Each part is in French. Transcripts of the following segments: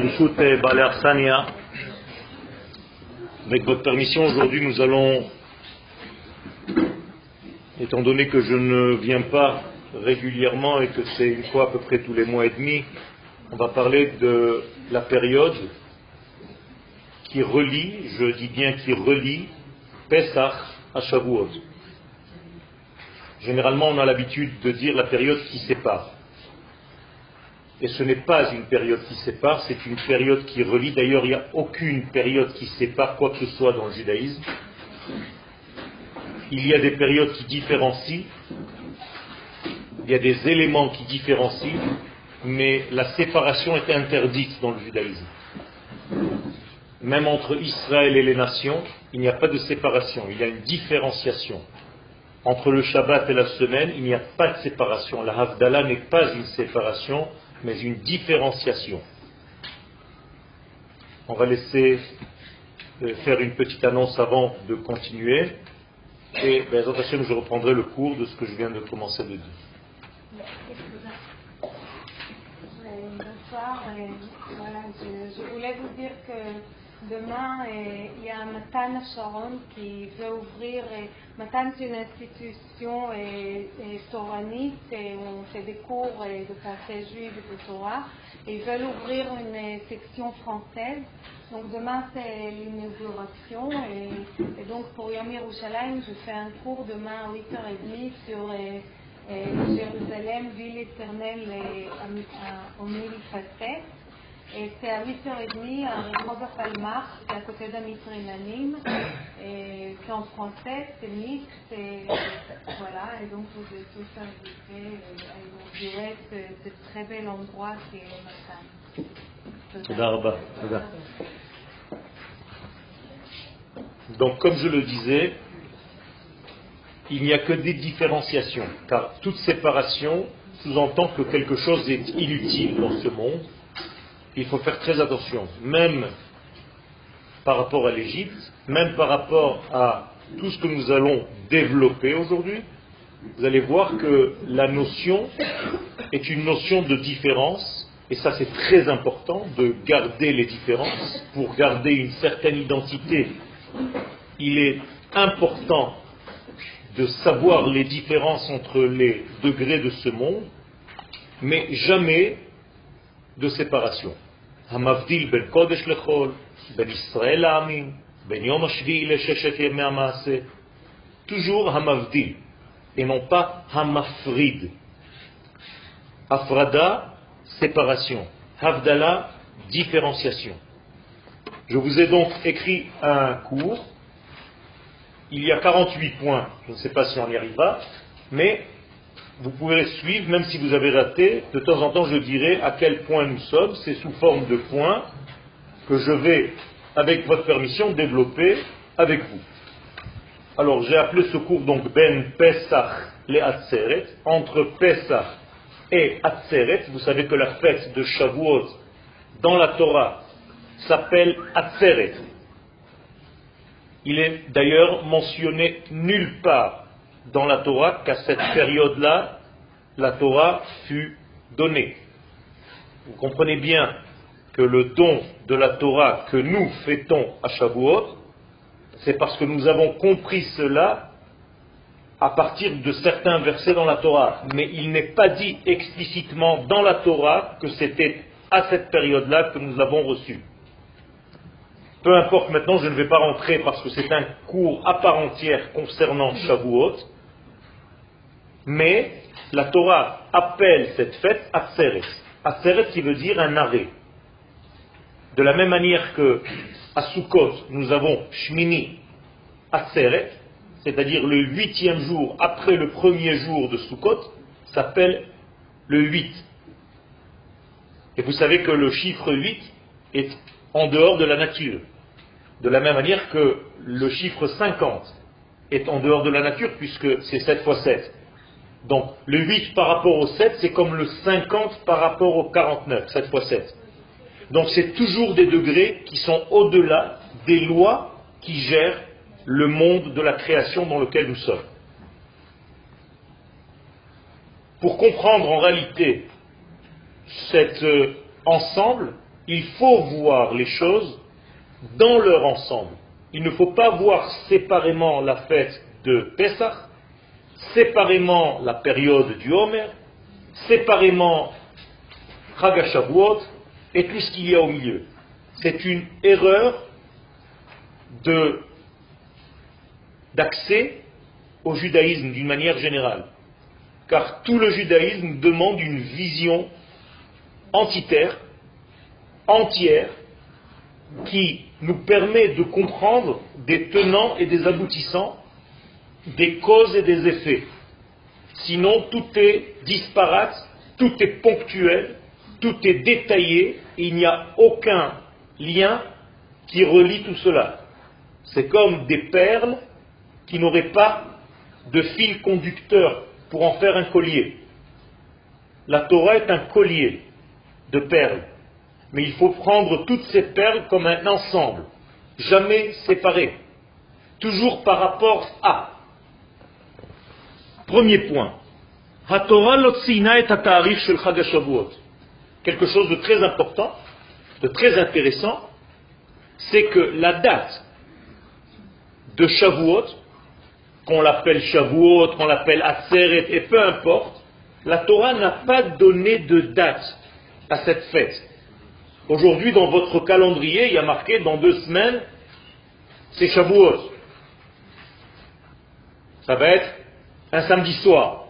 Birshut Arsania. Avec votre permission, aujourd'hui nous allons, étant donné que je ne viens pas régulièrement et que c'est une fois à peu près tous les mois et demi, on va parler de la période qui relie, je dis bien qui relie, Pesach à Shavuot. Généralement, on a l'habitude de dire la période qui sépare. Et ce n'est pas une période qui sépare, c'est une période qui relie. D'ailleurs, il n'y a aucune période qui sépare quoi que ce soit dans le judaïsme. Il y a des périodes qui différencient, il y a des éléments qui différencient, mais la séparation est interdite dans le judaïsme. Même entre Israël et les nations, il n'y a pas de séparation, il y a une différenciation. Entre le Shabbat et la semaine, il n'y a pas de séparation. La Havdalah n'est pas une séparation, mais une différenciation. On va laisser euh, faire une petite annonce avant de continuer. Et ben, je reprendrai le cours de ce que je viens de commencer de dire. Bonsoir. Voilà, je, je, voulais vous dire que Demain, il y a Matan Sharon qui veut ouvrir. Matan, c'est une institution et, et et on fait des cours de français juif et de Torah. Et ils veulent ouvrir une section française. Donc demain, c'est l'inauguration. Et, donc pour Yom Yerushalayim, je fais un cours demain à 8h30 sur Jérusalem, ville éternelle aux mille facettes. Et c'est à 8h30 à Rimoga Palmar, c'est à côté d'Amitrinanim. Et c'est en français, c'est mixte. Et voilà, et donc vous êtes tous invités à inaugurer ce, très bel endroit qui est Matam. Donc, comme je le disais, il n'y a que des différenciations, car toute séparation sous-entend que quelque chose est inutile dans ce monde il faut faire très attention, même par rapport à l'Égypte, même par rapport à tout ce que nous allons développer aujourd'hui, vous allez voir que la notion est une notion de différence, et ça c'est très important de garder les différences pour garder une certaine identité. Il est important de savoir les différences entre les degrés de ce monde, mais jamais de séparation. המבדיל בין קודש לחול, בין ישראל לעמים, בין יום השביעי לששת ימי המעשה. toujours המבדיל, et non pas המפריד. הפרדה, séparation. Havdala, différenciation. Je vous ai donc écrit un cours. Il y a 48 points. Je ne sais pas si on y arrivera, mais vous pouvez suivre, même si vous avez raté, de temps en temps je dirai à quel point nous sommes, c'est sous forme de points que je vais, avec votre permission, développer avec vous. Alors j'ai appelé ce cours donc Ben Pesach les Atzeret, entre Pesach et Atzeret, vous savez que la fête de Shavuot dans la Torah s'appelle Atzeret. Il est d'ailleurs mentionné nulle part dans la Torah qu'à cette période-là, la Torah fut donnée. Vous comprenez bien que le don de la Torah que nous fêtons à Shavuot, c'est parce que nous avons compris cela à partir de certains versets dans la Torah. Mais il n'est pas dit explicitement dans la Torah que c'était à cette période-là que nous l'avons reçu. Peu importe maintenant, je ne vais pas rentrer parce que c'est un cours à part entière concernant Shavuot, mais la Torah appelle cette fête Atzeret. Atzeret qui veut dire un arrêt. De la même manière que à Sukkot, nous avons Shmini Atzeret, c'est-à-dire le huitième jour après le premier jour de Sukkot, s'appelle le 8. Et vous savez que le chiffre 8 est en dehors de la nature. De la même manière que le chiffre 50 est en dehors de la nature, puisque c'est 7 fois 7. Donc le 8 par rapport au 7, c'est comme le 50 par rapport au 49, 7 fois 7. Donc c'est toujours des degrés qui sont au-delà des lois qui gèrent le monde de la création dans lequel nous sommes. Pour comprendre en réalité cet euh, ensemble, il faut voir les choses dans leur ensemble. Il ne faut pas voir séparément la fête de Pessah, séparément la période du Homer, séparément Chagashavuot et tout ce qu'il y a au milieu. C'est une erreur d'accès au judaïsme d'une manière générale. Car tout le judaïsme demande une vision entitaire, entière, qui nous permet de comprendre des tenants et des aboutissants, des causes et des effets. Sinon, tout est disparate, tout est ponctuel, tout est détaillé, il n'y a aucun lien qui relie tout cela. C'est comme des perles qui n'auraient pas de fil conducteur pour en faire un collier. La Torah est un collier de perles. Mais il faut prendre toutes ces perles comme un ensemble, jamais séparé, toujours par rapport à. Premier point. Quelque chose de très important, de très intéressant, c'est que la date de Shavuot, qu'on l'appelle Shavuot, qu'on l'appelle Atzeret, et peu importe, la Torah n'a pas donné de date à cette fête. Aujourd'hui, dans votre calendrier, il y a marqué dans deux semaines, c'est Shavuot. Ça va être un samedi soir.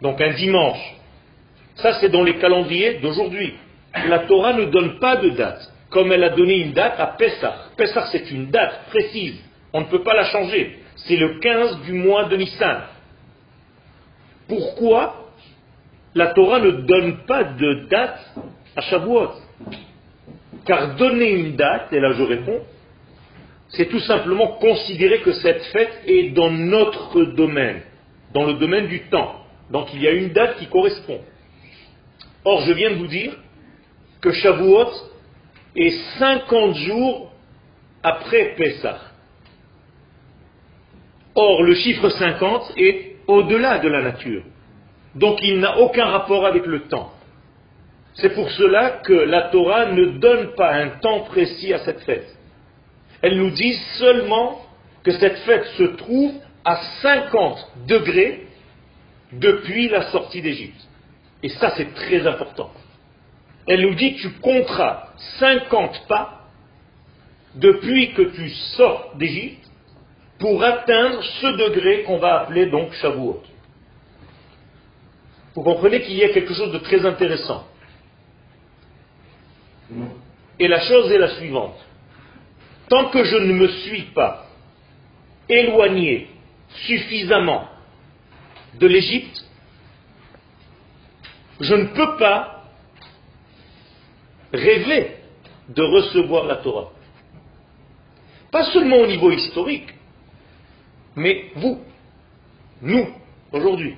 Donc un dimanche. Ça, c'est dans les calendriers d'aujourd'hui. La Torah ne donne pas de date, comme elle a donné une date à Pessah. Pessah, c'est une date précise. On ne peut pas la changer. C'est le 15 du mois de Nissan. Pourquoi la Torah ne donne pas de date à Shavuot. Car donner une date, et là je réponds, c'est tout simplement considérer que cette fête est dans notre domaine, dans le domaine du temps. Donc il y a une date qui correspond. Or, je viens de vous dire que Shavuot est 50 jours après Pessah. Or, le chiffre 50 est au-delà de la nature. Donc il n'a aucun rapport avec le temps. C'est pour cela que la Torah ne donne pas un temps précis à cette fête. Elle nous dit seulement que cette fête se trouve à 50 degrés depuis la sortie d'Égypte. Et ça, c'est très important. Elle nous dit tu compteras 50 pas depuis que tu sors d'Égypte pour atteindre ce degré qu'on va appeler donc Shavuot. Vous comprenez qu'il y a quelque chose de très intéressant. Et la chose est la suivante. Tant que je ne me suis pas éloigné suffisamment de l'Égypte, je ne peux pas rêver de recevoir la Torah. Pas seulement au niveau historique, mais vous, nous, aujourd'hui.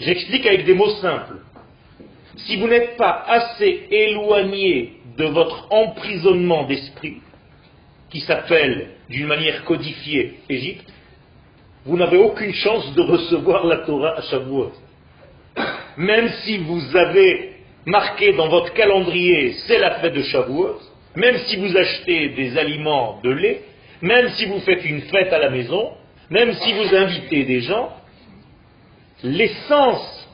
J'explique avec des mots simples si vous n'êtes pas assez éloigné de votre emprisonnement d'esprit, qui s'appelle d'une manière codifiée Égypte, vous n'avez aucune chance de recevoir la Torah à Shavuot. Même si vous avez marqué dans votre calendrier c'est la fête de Shavuot, même si vous achetez des aliments de lait, même si vous faites une fête à la maison, même si vous invitez des gens, l'essence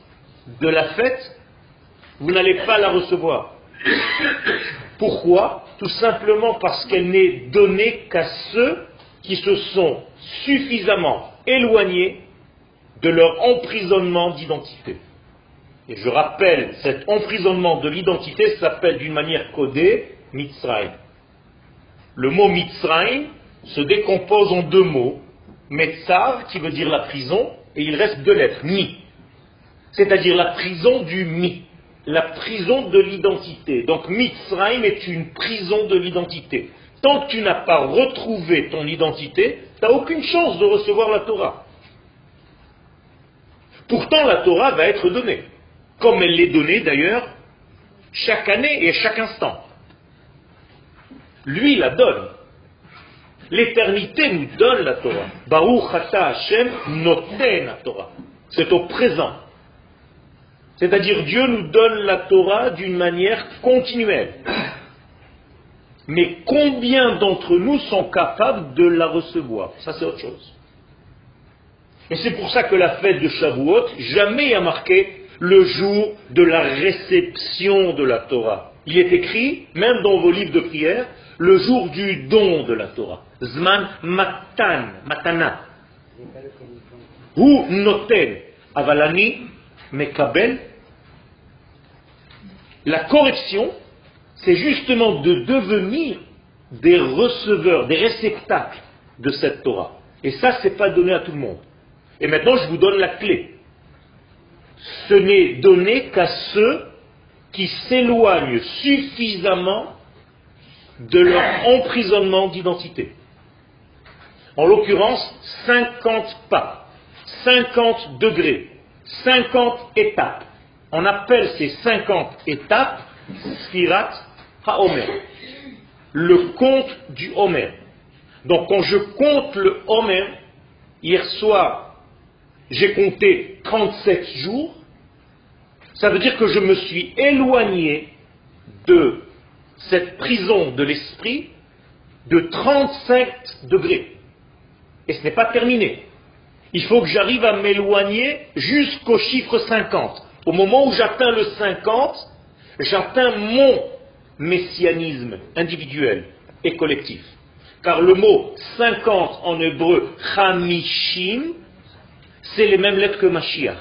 de la fête vous n'allez pas la recevoir. Pourquoi? Tout simplement parce qu'elle n'est donnée qu'à ceux qui se sont suffisamment éloignés de leur emprisonnement d'identité. Et je rappelle, cet emprisonnement de l'identité s'appelle d'une manière codée Mitzrayim. Le mot Mitzrayim se décompose en deux mots. Metzar, qui veut dire la prison, et il reste deux lettres, Mi. C'est-à-dire la prison du Mi la prison de l'identité. Donc Mitzrayim est une prison de l'identité. Tant que tu n'as pas retrouvé ton identité, tu n'as aucune chance de recevoir la Torah. Pourtant, la Torah va être donnée, comme elle l'est donnée d'ailleurs chaque année et à chaque instant. Lui la donne. L'éternité nous donne la Torah. Baruch Hashem noten la Torah. C'est au présent. C'est-à-dire Dieu nous donne la Torah d'une manière continuelle. Mais combien d'entre nous sont capables de la recevoir? Ça c'est autre chose. Et c'est pour ça que la fête de Shavuot, jamais a marqué le jour de la réception de la Torah. Il est écrit, même dans vos livres de prière, le jour du don de la Torah. Zman matan, matana. Ou noten, avalani, mekabel. La correction, c'est justement de devenir des receveurs, des réceptacles de cette Torah. Et ça, ce n'est pas donné à tout le monde. Et maintenant, je vous donne la clé. Ce n'est donné qu'à ceux qui s'éloignent suffisamment de leur emprisonnement d'identité. En l'occurrence, 50 pas, 50 degrés, 50 étapes. On appelle ces 50 étapes Sfirat HaOmer, le compte du Homer. Donc quand je compte le Homer, hier soir, j'ai compté 37 jours, ça veut dire que je me suis éloigné de cette prison de l'esprit de 35 degrés. Et ce n'est pas terminé. Il faut que j'arrive à m'éloigner jusqu'au chiffre 50. Au moment où j'atteins le 50, j'atteins mon messianisme individuel et collectif. Car le mot 50 en hébreu, chamishim, c'est les mêmes lettres que Mashiach.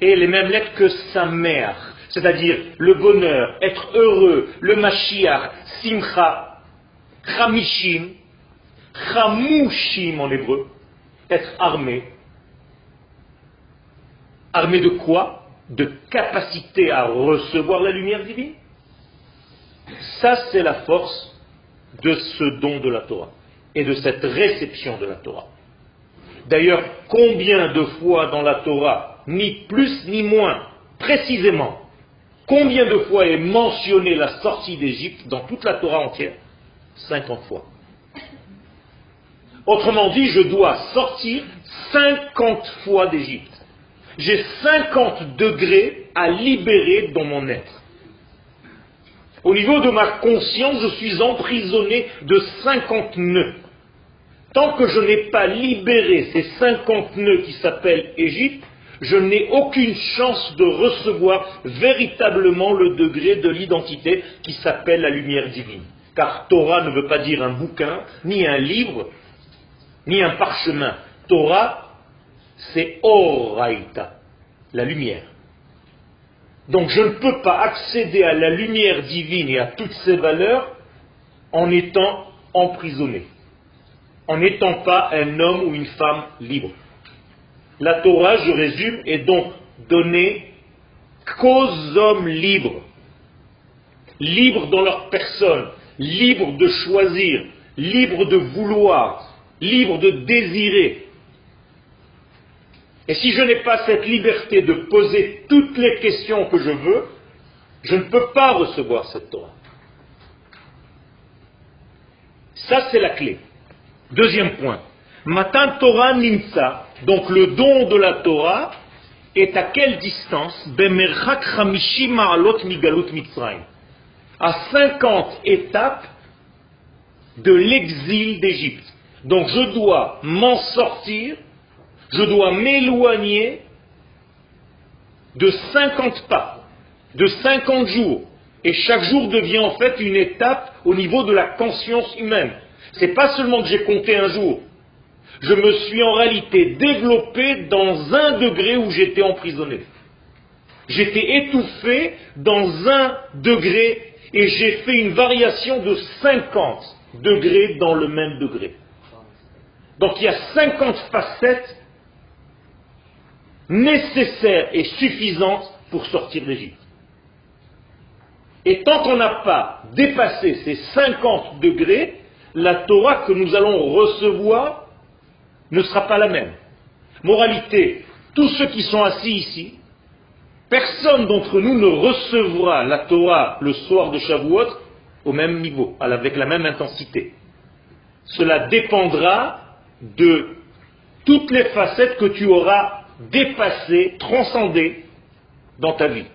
Et les mêmes lettres que sa mère. C'est-à-dire le bonheur, être heureux, le Mashiach, simcha, chamishim, chamushim en hébreu, être armé. Armé de quoi? De capacité à recevoir la lumière divine? Ça, c'est la force de ce don de la Torah et de cette réception de la Torah. D'ailleurs, combien de fois dans la Torah, ni plus ni moins, précisément, combien de fois est mentionnée la sortie d'Égypte dans toute la Torah entière? 50 fois. Autrement dit, je dois sortir 50 fois d'Égypte. J'ai 50 degrés à libérer dans mon être. Au niveau de ma conscience, je suis emprisonné de 50 nœuds. Tant que je n'ai pas libéré ces 50 nœuds qui s'appellent Égypte, je n'ai aucune chance de recevoir véritablement le degré de l'identité qui s'appelle la lumière divine. Car Torah ne veut pas dire un bouquin, ni un livre, ni un parchemin. Torah, c'est Oraita, la lumière. Donc je ne peux pas accéder à la lumière divine et à toutes ses valeurs en étant emprisonné, en n'étant pas un homme ou une femme libre. La Torah, je résume, est donc donnée qu'aux hommes libres, libres dans leur personne, libres de choisir, libres de vouloir, libres de désirer. Et si je n'ai pas cette liberté de poser toutes les questions que je veux, je ne peux pas recevoir cette Torah. Ça, c'est la clé. Deuxième point. Matan Torah nimsa, donc le don de la Torah, est à quelle distance? À 50 étapes de l'exil d'Égypte. Donc je dois m'en sortir, je dois m'éloigner de 50 pas, de 50 jours. Et chaque jour devient en fait une étape au niveau de la conscience humaine. C'est pas seulement que j'ai compté un jour, je me suis en réalité développé dans un degré où j'étais emprisonné. J'étais étouffé dans un degré et j'ai fait une variation de 50 degrés dans le même degré. Donc il y a 50 facettes nécessaires et suffisantes pour sortir d'Égypte. Et tant qu'on n'a pas dépassé ces 50 degrés, la Torah que nous allons recevoir ne sera pas la même. Moralité, tous ceux qui sont assis ici, personne d'entre nous ne recevra la Torah le soir de Shavuot au même niveau, avec la même intensité. Cela dépendra de toutes les facettes que tu auras dépassées, transcendées dans ta vie.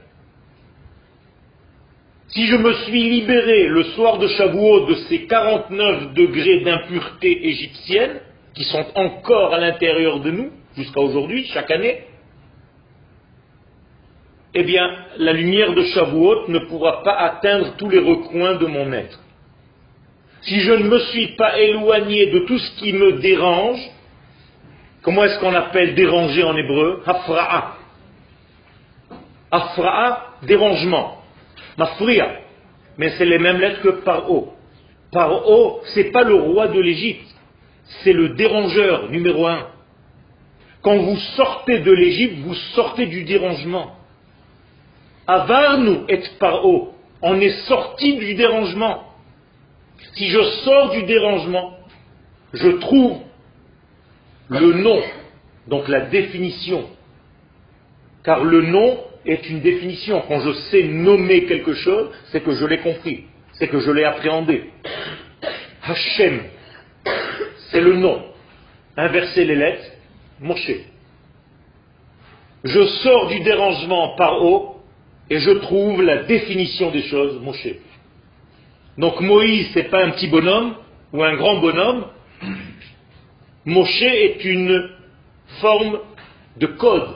Si je me suis libéré le soir de Shavuot de ces 49 degrés d'impureté égyptienne, qui sont encore à l'intérieur de nous, jusqu'à aujourd'hui, chaque année, eh bien, la lumière de Shavuot ne pourra pas atteindre tous les recoins de mon être. Si je ne me suis pas éloigné de tout ce qui me dérange, comment est-ce qu'on appelle déranger en hébreu Hafra'a. Afra'a, dérangement. Mafria. Mais c'est les mêmes lettres que Paro. Paro, c'est pas le roi de l'Égypte. C'est le dérangeur numéro un. Quand vous sortez de l'Égypte, vous sortez du dérangement. Avarnu et Paro. On est sorti du dérangement. Si je sors du dérangement, je trouve le nom, donc la définition. Car le nom est une définition. Quand je sais nommer quelque chose, c'est que je l'ai compris, c'est que je l'ai appréhendé. Hachem, c'est le nom. Inverser les lettres, Moshe. Je sors du dérangement par haut et je trouve la définition des choses, Moshe. Donc Moïse, c'est pas un petit bonhomme ou un grand bonhomme. Moshe est une forme de code,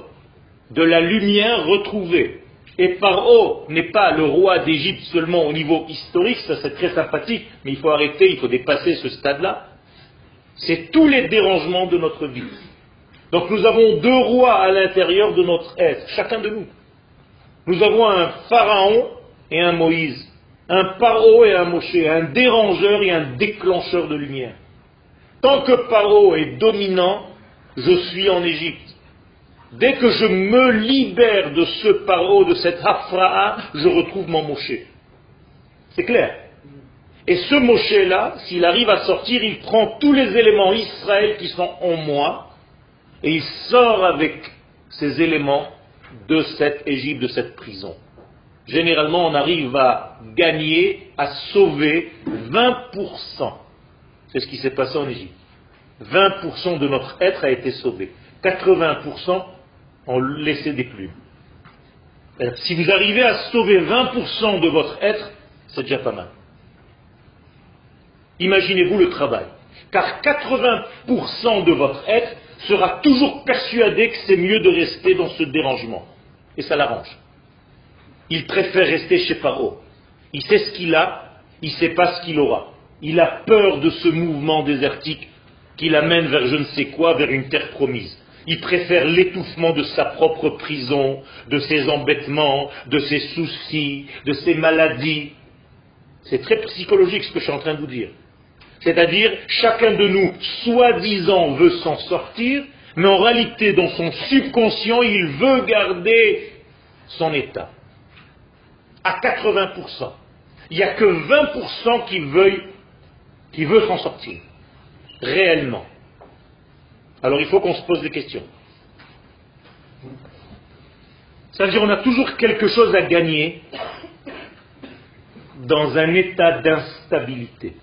de la lumière retrouvée. Et Paro n'est pas le roi d'Égypte seulement au niveau historique, ça c'est très sympathique, mais il faut arrêter, il faut dépasser ce stade-là. C'est tous les dérangements de notre vie. Donc nous avons deux rois à l'intérieur de notre être, chacun de nous. Nous avons un pharaon et un Moïse, un paro et un Moshe, un dérangeur et un déclencheur de lumière. Tant que paro est dominant, je suis en Égypte. Dès que je me libère de ce paro, de cette hafra'a, je retrouve mon Moshe. C'est clair. Et ce Moshe-là, s'il arrive à sortir, il prend tous les éléments Israël qui sont en moi, et il sort avec ces éléments de cette Égypte, de cette prison. Généralement, on arrive à gagner, à sauver 20%. C'est ce qui s'est passé en Égypte. 20% de notre être a été sauvé. 80% ont laissé des plumes. Si vous arrivez à sauver 20% de votre être, c'est déjà pas mal. Imaginez-vous le travail. Car 80% de votre être sera toujours persuadé que c'est mieux de rester dans ce dérangement. Et ça l'arrange. Il préfère rester chez Paro. Il sait ce qu'il a, il ne sait pas ce qu'il aura. Il a peur de ce mouvement désertique qui l'amène vers je ne sais quoi, vers une terre promise. Il préfère l'étouffement de sa propre prison, de ses embêtements, de ses soucis, de ses maladies. C'est très psychologique ce que je suis en train de vous dire. C'est-à-dire, chacun de nous, soi-disant, veut s'en sortir, mais en réalité, dans son subconscient, il veut garder son état. À 80%. Il n'y a que 20% qui veut, qui veut s'en sortir. Réellement. Alors il faut qu'on se pose des questions. C'est-à-dire on a toujours quelque chose à gagner dans un état d'instabilité.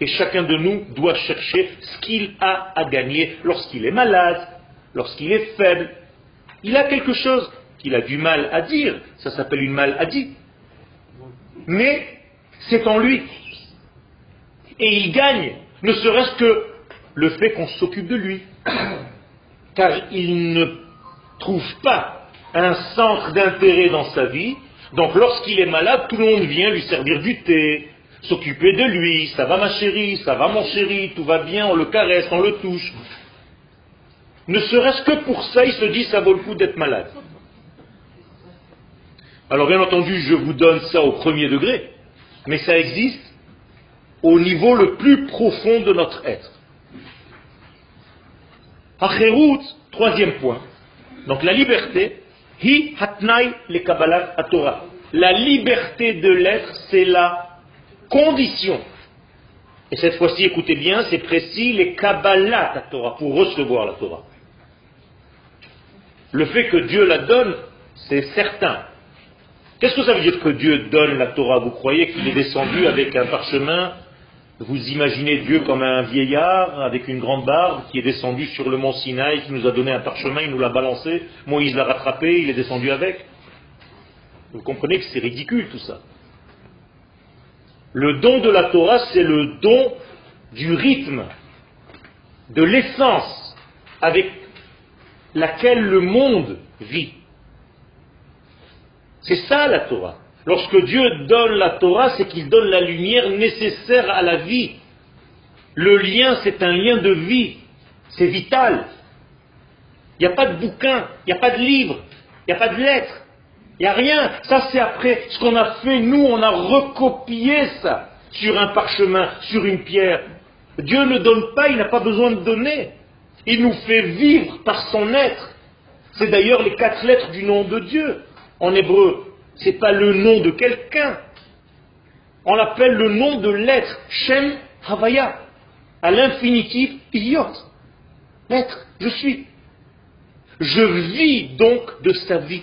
Et chacun de nous doit chercher ce qu'il a à gagner lorsqu'il est malade, lorsqu'il est faible. Il a quelque chose qu'il a du mal à dire, ça s'appelle une maladie. Mais c'est en lui. Et il gagne, ne serait-ce que le fait qu'on s'occupe de lui. Car il ne trouve pas un centre d'intérêt dans sa vie. Donc lorsqu'il est malade, tout le monde vient lui servir du thé, s'occuper de lui, ça va ma chérie, ça va mon chéri, tout va bien, on le caresse, on le touche. Ne serait-ce que pour ça, il se dit ça vaut le coup d'être malade. Alors bien entendu, je vous donne ça au premier degré, mais ça existe au niveau le plus profond de notre être. Acherout, troisième point. Donc la liberté, hi hatnai le kabbalat Torah. La liberté de l'être, c'est la condition. Et cette fois-ci, écoutez bien, c'est précis, les Kabbalah Torah, pour recevoir la Torah. Le fait que Dieu la donne, c'est certain. Qu'est-ce que ça veut dire que Dieu donne la Torah? Vous croyez qu'il est descendu avec un parchemin Vous imaginez Dieu comme un vieillard avec une grande barbe qui est descendu sur le mont Sinaï, qui nous a donné un parchemin, il nous l'a balancé, Moïse l'a rattrapé, il est descendu avec Vous comprenez que c'est ridicule tout ça. Le don de la Torah, c'est le don du rythme, de l'essence avec laquelle le monde vit. C'est ça la Torah. Lorsque Dieu donne la Torah, c'est qu'il donne la lumière nécessaire à la vie. Le lien, c'est un lien de vie. C'est vital. Il n'y a pas de bouquin, il n'y a pas de livre, il n'y a pas de lettre, il n'y a rien. Ça, c'est après ce qu'on a fait, nous, on a recopié ça sur un parchemin, sur une pierre. Dieu ne donne pas, il n'a pas besoin de donner. Il nous fait vivre par son être. C'est d'ailleurs les quatre lettres du nom de Dieu. En hébreu, ce n'est pas le nom de quelqu'un. On l'appelle le nom de l'être, Shem Havaya, à l'infinitif idiot. L'être, je suis. Je vis donc de sa vie.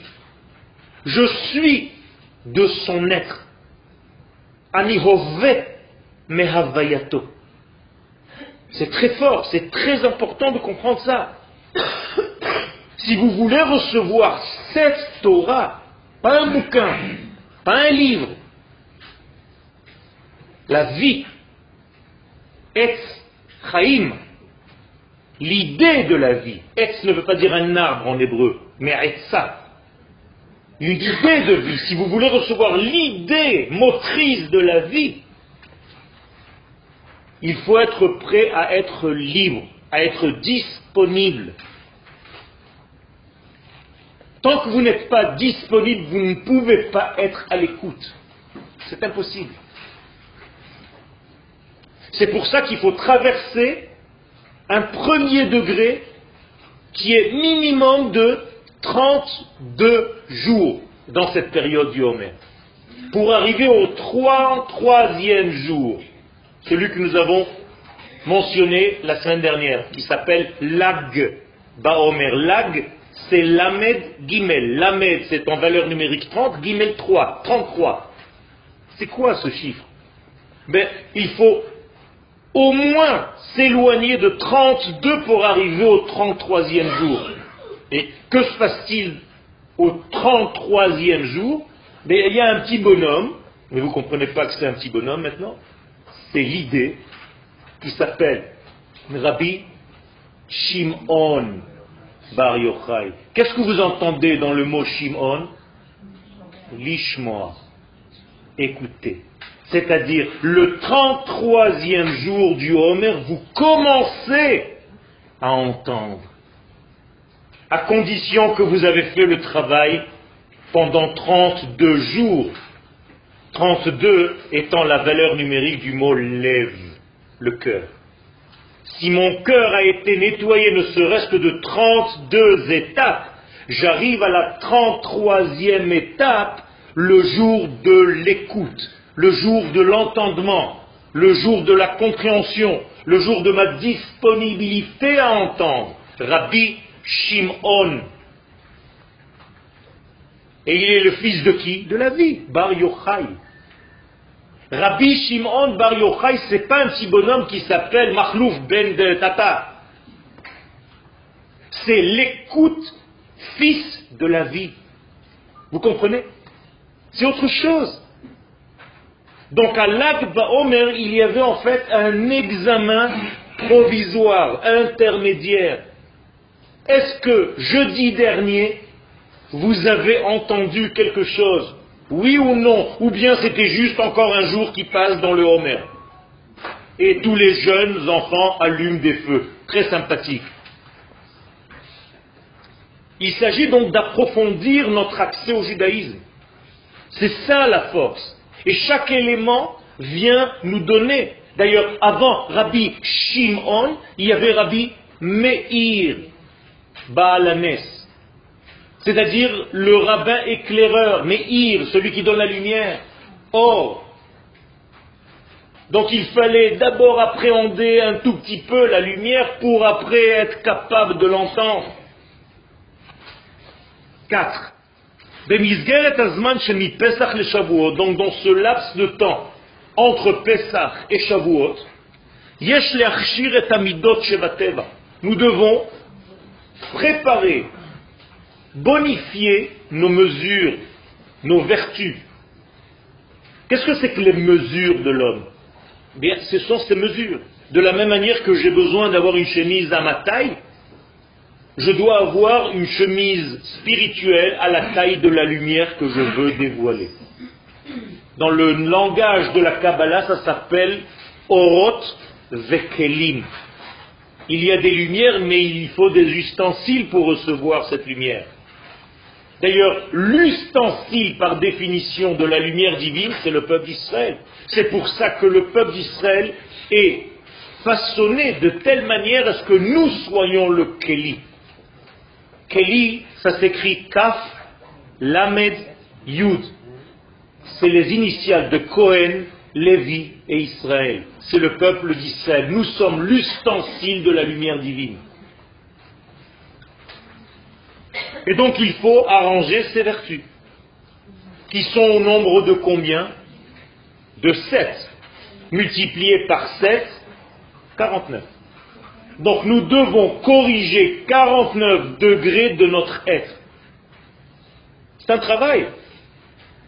Je suis de son être. Anihove mehavayato. C'est très fort, c'est très important de comprendre ça. Si vous voulez recevoir cette Torah, pas un bouquin, pas un livre, la vie, et chaim, l'idée de la vie. Etz ne veut pas dire un arbre en hébreu, mais etza. Une idée de vie. Si vous voulez recevoir l'idée motrice de la vie, il faut être prêt à être libre, à être disponible. Tant que vous n'êtes pas disponible, vous ne pouvez pas être à l'écoute. C'est impossible. C'est pour ça qu'il faut traverser un premier degré qui est minimum de 32 jours dans cette période du Homer. Pour arriver au 3, troisième jour, celui que nous avons mentionné la semaine dernière, qui s'appelle Lag Baomer. Lag, c'est Lamed Gimel. Lamed, c'est en valeur numérique 30, Gimel 3, 33. C'est quoi ce chiffre? Ben, Il faut au moins s'éloigner de 32 pour arriver au 33e jour. Et que se passe-t-il au 33e jour? Ben, Il y a un petit bonhomme, mais vous ne comprenez pas que c'est un petit bonhomme maintenant, c'est l'idée qui s'appelle Rabbi Shimon Bar Yochai. Qu'est-ce que vous entendez dans le mot Shimon? Lishmoa. Écoutez c'est-à-dire le 33e jour du Homer, vous commencez à entendre, à condition que vous avez fait le travail pendant 32 jours, 32 étant la valeur numérique du mot lève, le cœur. Si mon cœur a été nettoyé ne serait-ce que de 32 étapes, j'arrive à la 33e étape, le jour de l'écoute le jour de l'entendement, le jour de la compréhension, le jour de ma disponibilité à entendre. Rabbi Shimon. Et il est le fils de qui? De la vie, Bar Yochai. Rabbi Shimon Bar Yochai, c'est pas un petit bonhomme qui s'appelle Mahlouf ben de Tata. C'est l'écoute fils de la vie. Vous comprenez? C'est autre chose. Donc à l'Akba Omer, il y avait en fait un examen provisoire, intermédiaire. Est-ce que jeudi dernier, vous avez entendu quelque chose? Oui ou non Ou bien c'était juste encore un jour qui passe dans le Homer Et tous les jeunes enfants allument des feux. Très sympathique. Il s'agit donc d'approfondir notre accès au judaïsme. C'est ça la force. Et chaque élément vient nous donner. D'ailleurs, avant Rabbi Shimon, il y avait Rabbi Meir Baalanes. C'est-à-dire le rabbin éclaireur, Meir, celui qui donne la lumière. Or, donc il fallait d'abord appréhender un tout petit peu la lumière pour après être capable de l'entendre. 4. Donc dans ce laps de temps entre Pesach et Shavuot, nous devons préparer, bonifier nos mesures nos vertus. Qu'est-ce que c'est que les mesures de l'homme? Bien, ce sont ces mesures. De la même manière que j'ai besoin d'avoir une chemise à ma taille, je dois avoir une chemise spirituelle à la taille de la lumière que je veux dévoiler. Dans le langage de la Kabbalah, ça s'appelle Oroth Vekelim. Il y a des lumières, mais il faut des ustensiles pour recevoir cette lumière. D'ailleurs, l'ustensile par définition de la lumière divine, c'est le peuple d'Israël. C'est pour ça que le peuple d'Israël est façonné de telle manière à ce que nous soyons le Keli. Keli, ça s'écrit Kaf, Lamed, Yud. C'est les initiales de Cohen, Lévi et Israël. C'est le peuple d'Israël. Nous sommes l'ustensile de la lumière divine. Et donc il faut arranger ces vertus, qui sont au nombre de combien? De 7. Multiplié par 7, 49. Donc nous devons corriger 49 degrés de notre être. C'est un travail.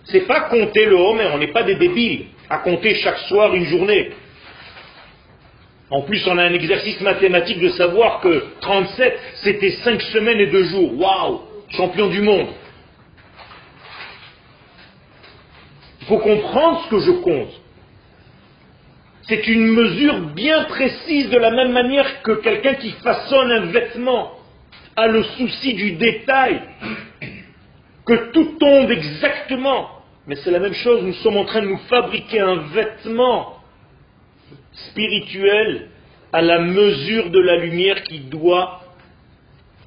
C'est pas compter le Homer, on n'est pas des débiles à compter chaque soir une journée. En plus, on a un exercice mathématique de savoir que 37, c'était 5 semaines et 2 jours. Waouh Champion du monde. Il faut comprendre ce que je compte. C'est une mesure bien précise de la même manière que quelqu'un qui façonne un vêtement a le souci du détail, que tout tombe exactement. Mais c'est la même chose, nous sommes en train de nous fabriquer un vêtement spirituel à la mesure de la lumière qui doit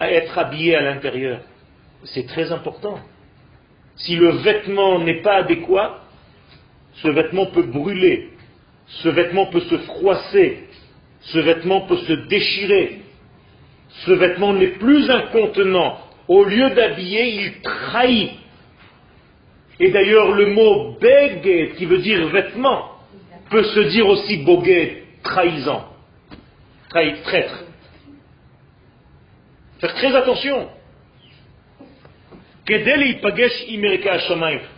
être habillé à l'intérieur. C'est très important. Si le vêtement n'est pas adéquat, ce vêtement peut brûler, ce vêtement peut se froisser, ce vêtement peut se déchirer, ce vêtement n'est plus incontenant. Au lieu d'habiller, il trahit. Et d'ailleurs, le mot beg, qui veut dire vêtement, peut se dire aussi boguet, trahison, traître. Faire très attention.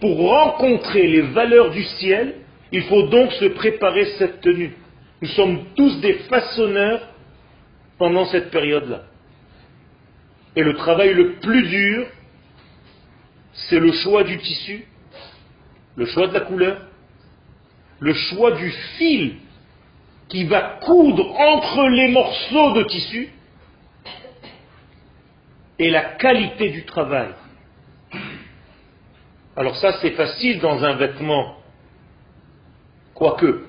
Pour rencontrer les valeurs du ciel, il faut donc se préparer cette tenue. Nous sommes tous des façonneurs pendant cette période-là. Et le travail le plus dur, c'est le choix du tissu, le choix de la couleur, le choix du fil qui va coudre entre les morceaux de tissu et la qualité du travail. Alors ça, c'est facile dans un vêtement, quoique.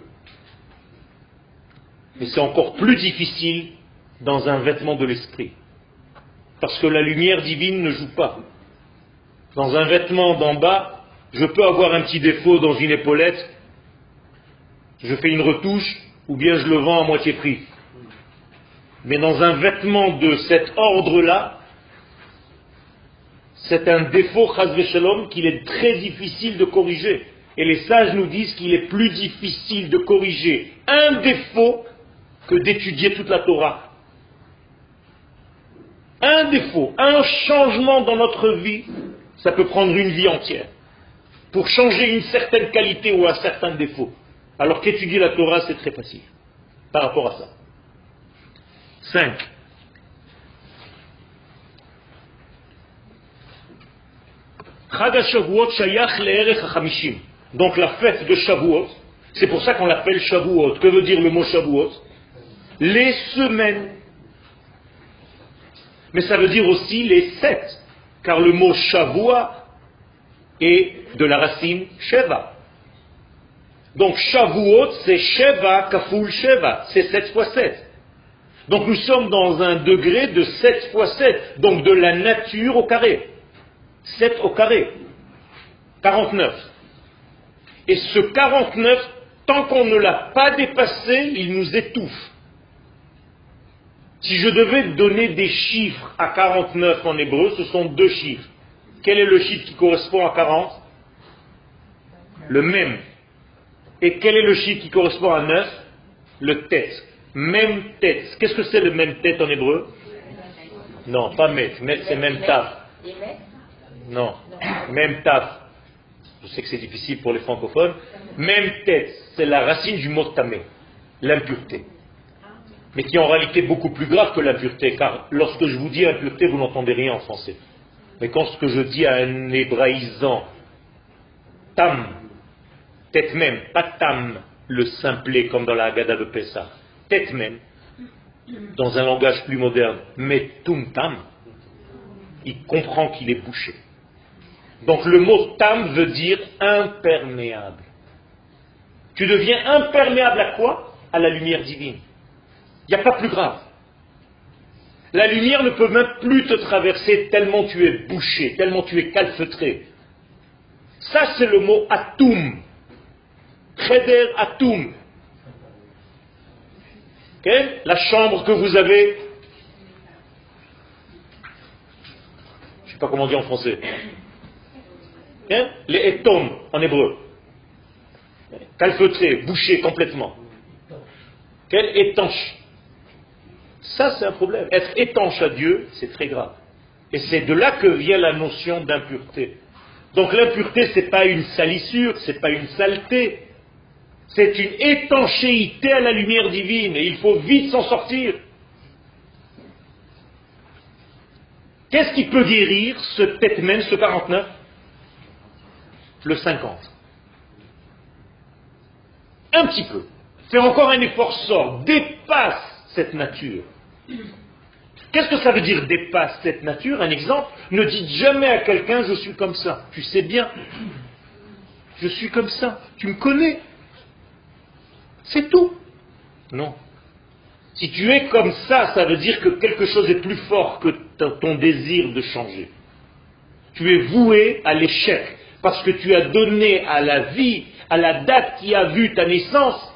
Mais c'est encore plus difficile dans un vêtement de l'esprit. Parce que la lumière divine ne joue pas. Dans un vêtement d'en bas, je peux avoir un petit défaut dans une épaulette, je fais une retouche, ou bien je le vends à moitié prix. Mais dans un vêtement de cet ordre-là, c'est un défaut, shalom, qu'il est très difficile de corriger. Et les sages nous disent qu'il est plus difficile de corriger un défaut que d'étudier toute la Torah. Un défaut, un changement dans notre vie, ça peut prendre une vie entière. Pour changer une certaine qualité ou un certain défaut. Alors qu'étudier la Torah, c'est très facile par rapport à ça. 5. Donc la fête de Shavuot, c'est pour ça qu'on l'appelle Shavuot. Que veut dire le mot Shavuot? Les semaines. Mais ça veut dire aussi les sept, car le mot Shavua est de la racine Sheva. Donc Shavuot, c'est Sheva Kaful Sheva, c'est 7 fois 7. Donc nous sommes dans un degré de 7 fois 7, donc de la nature au carré. 7 au carré. 49. Et ce 49, tant qu'on ne l'a pas dépassé, il nous étouffe. Si je devais donner des chiffres à 49 en hébreu, ce sont deux chiffres. Quel est le chiffre qui correspond à 40 Le même. Et quel est le chiffre qui correspond à 9 Le tête. Même tête. Qu'est-ce que c'est le même tête en hébreu? Non, pas met. C'est même taf. Non, même taf. Je sais que c'est difficile pour les francophones. Même tête, c'est la racine du mot tamé, l'impureté. Mais qui est en réalité beaucoup plus grave que l'impureté, car lorsque je vous dis impureté, vous n'entendez rien en français. Mais quand ce que je dis à un hébraïsant, tam, tête même, pas tam, le simplet comme dans la Haggadah de Pessah, tête même, dans un langage plus moderne, mais tum tam, il comprend qu'il est bouché. Donc le mot tam veut dire imperméable. Tu deviens imperméable à quoi? À la lumière divine. Il n'y a pas plus grave. La lumière ne peut même plus te traverser tellement tu es bouché, tellement tu es calfeutré. Ça, c'est le mot atum. Cheder atum. La chambre que vous avez. Je ne sais pas comment dire en français. Les étomes en hébreu. Calfeutré, bouché complètement. Quel étanche. Ça, c'est un problème. Être étanche à Dieu, c'est très grave. Et c'est de là que vient la notion d'impureté. Donc l'impureté, ce n'est pas une salissure, ce n'est pas une saleté. C'est une étanchéité à la lumière divine et il faut vite s'en sortir. Qu'est-ce qui peut guérir ce tête même, ce 49 Le 50. Un petit peu. Fais encore un effort sort. Dépasse cette nature. Qu'est-ce que ça veut dire dépasse cette nature? Un exemple, ne dites jamais à quelqu'un je suis comme ça. Tu sais bien, je suis comme ça. Tu me connais. C'est tout. Non. Si tu es comme ça, ça veut dire que quelque chose est plus fort que ton désir de changer. Tu es voué à l'échec parce que tu as donné à la vie, à la date qui a vu ta naissance,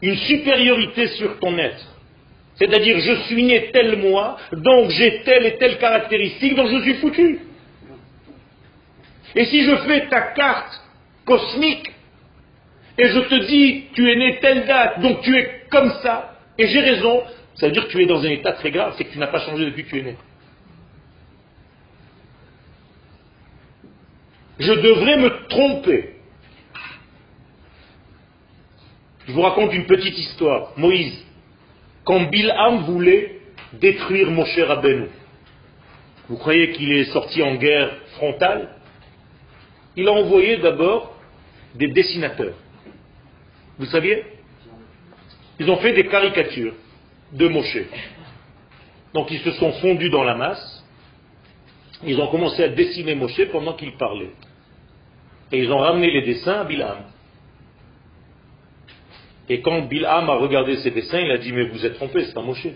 une supériorité sur ton être. C'est-à-dire, je suis né tel mois, donc j'ai telle et telle caractéristique, donc je suis foutu. Et si je fais ta carte cosmique, et je te dis, tu es né telle date, donc tu es comme ça, et j'ai raison, ça veut dire que tu es dans un état très grave, c'est que tu n'as pas changé depuis que tu es né. Je devrais me tromper. Je vous raconte une petite histoire. Moïse, quand Bilham voulait détruire Moshe Rabbeinu, vous croyez qu'il est sorti en guerre frontale? Il a envoyé d'abord des dessinateurs. Vous saviez? Ils ont fait des caricatures de Moshe. Donc ils se sont fondus dans la masse. Ils ont commencé à dessiner Moshe pendant qu'il parlait. Et ils ont ramené les dessins à Bilham. Et quand Bilham a regardé ces dessins, il a dit Mais vous êtes trompé, c'est pas Moshe.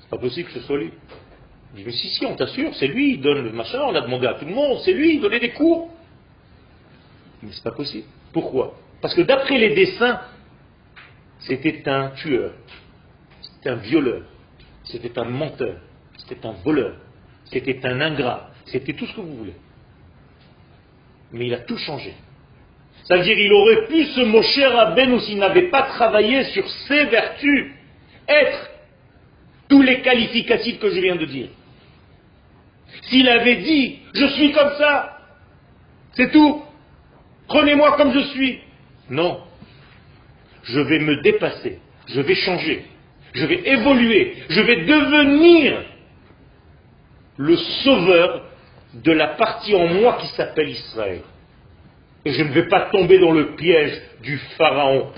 C'est pas possible que ce soit lui. Il dit Mais si, si, on t'assure, c'est lui, il donne le machin, on a demandé à tout le monde, c'est lui, il donnait des cours. Mais c'est pas possible. Pourquoi? Parce que d'après les dessins, c'était un tueur, c'était un violeur, c'était un menteur, c'était un voleur, c'était un ingrat, c'était tout ce que vous voulez. Mais il a tout changé. Ça veut dire qu'il aurait pu se mocher à Ben s'il n'avait pas travaillé sur ses vertus, être tous les qualificatifs que je viens de dire. S'il avait dit, je suis comme ça, c'est tout, prenez-moi comme je suis, non. Je vais me dépasser. Je vais changer. Je vais évoluer. Je vais devenir le sauveur de la partie en moi qui s'appelle Israël. Et je ne vais pas tomber dans le piège du pharaon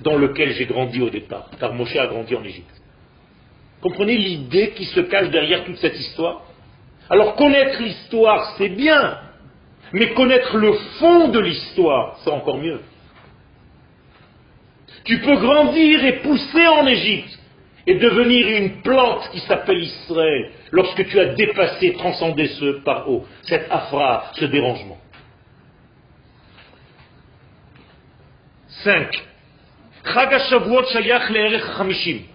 dans lequel j'ai grandi au départ, car Moshe a grandi en Égypte. Comprenez l'idée qui se cache derrière toute cette histoire? Alors connaître l'histoire, c'est bien, mais connaître le fond de l'histoire, c'est encore mieux. Tu peux grandir et pousser en Égypte et devenir une plante qui s'appelle Israël lorsque tu as dépassé, transcendé ce par haut, cette afra, ce dérangement. 5.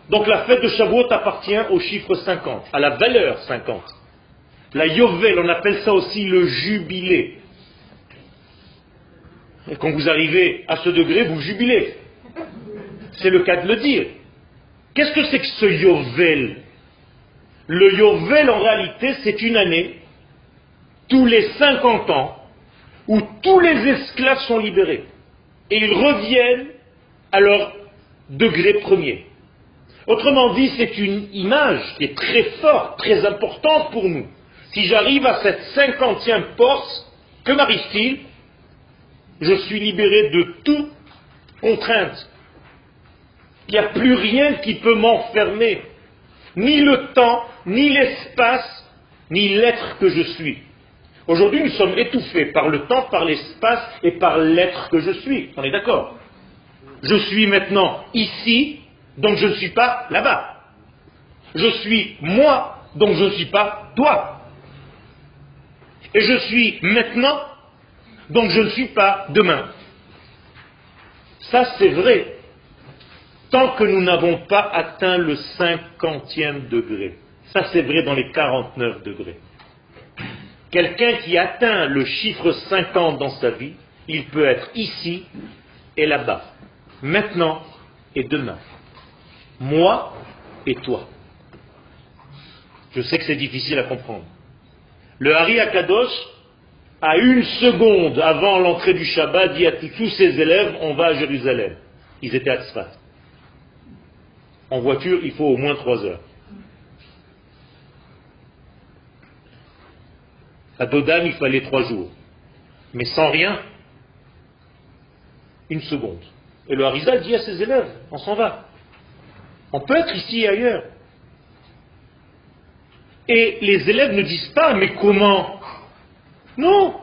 Donc la fête de Shavuot appartient au chiffre 50, à la valeur 50. La Yovel, on appelle ça aussi le jubilé. Et quand vous arrivez à ce degré, vous jubilez. C'est le cas de le dire. Qu'est-ce que c'est que ce Yovel? Le Yovel, en réalité, c'est une année tous les 50 ans où tous les esclaves sont libérés et ils reviennent à leur degré premier. Autrement dit, c'est une image qui est très forte, très importante pour nous. Si j'arrive à cette cinquantième force, que m'arrive-t-il? Je suis libéré de toute contrainte. Il n'y a plus rien qui peut m'enfermer. Ni le temps, ni l'espace, ni l'être que je suis. Aujourd'hui, nous sommes étouffés par le temps, par l'espace et par l'être que je suis. On est d'accord Je suis maintenant ici, donc je ne suis pas là-bas. Je suis moi, donc je ne suis pas toi. Et je suis maintenant, donc je ne suis pas demain. Ça, c'est vrai, tant que nous n'avons pas atteint le cinquantième degré. Ça, c'est vrai dans les 49 degrés. Quelqu'un qui atteint le chiffre 50 dans sa vie, il peut être ici et là-bas, maintenant et demain moi et toi. Je sais que c'est difficile à comprendre. Le Hari Akadosh, à une seconde avant l'entrée du Shabbat, dit à tous ses élèves, on va à Jérusalem. Ils étaient à Tzfat. En voiture, il faut au moins trois heures. À Dodam, il fallait trois jours. Mais sans rien, une seconde. Et le Harizal dit à ses élèves, on s'en va. On peut être ici et ailleurs. Et les élèves ne disent pas, mais comment Non.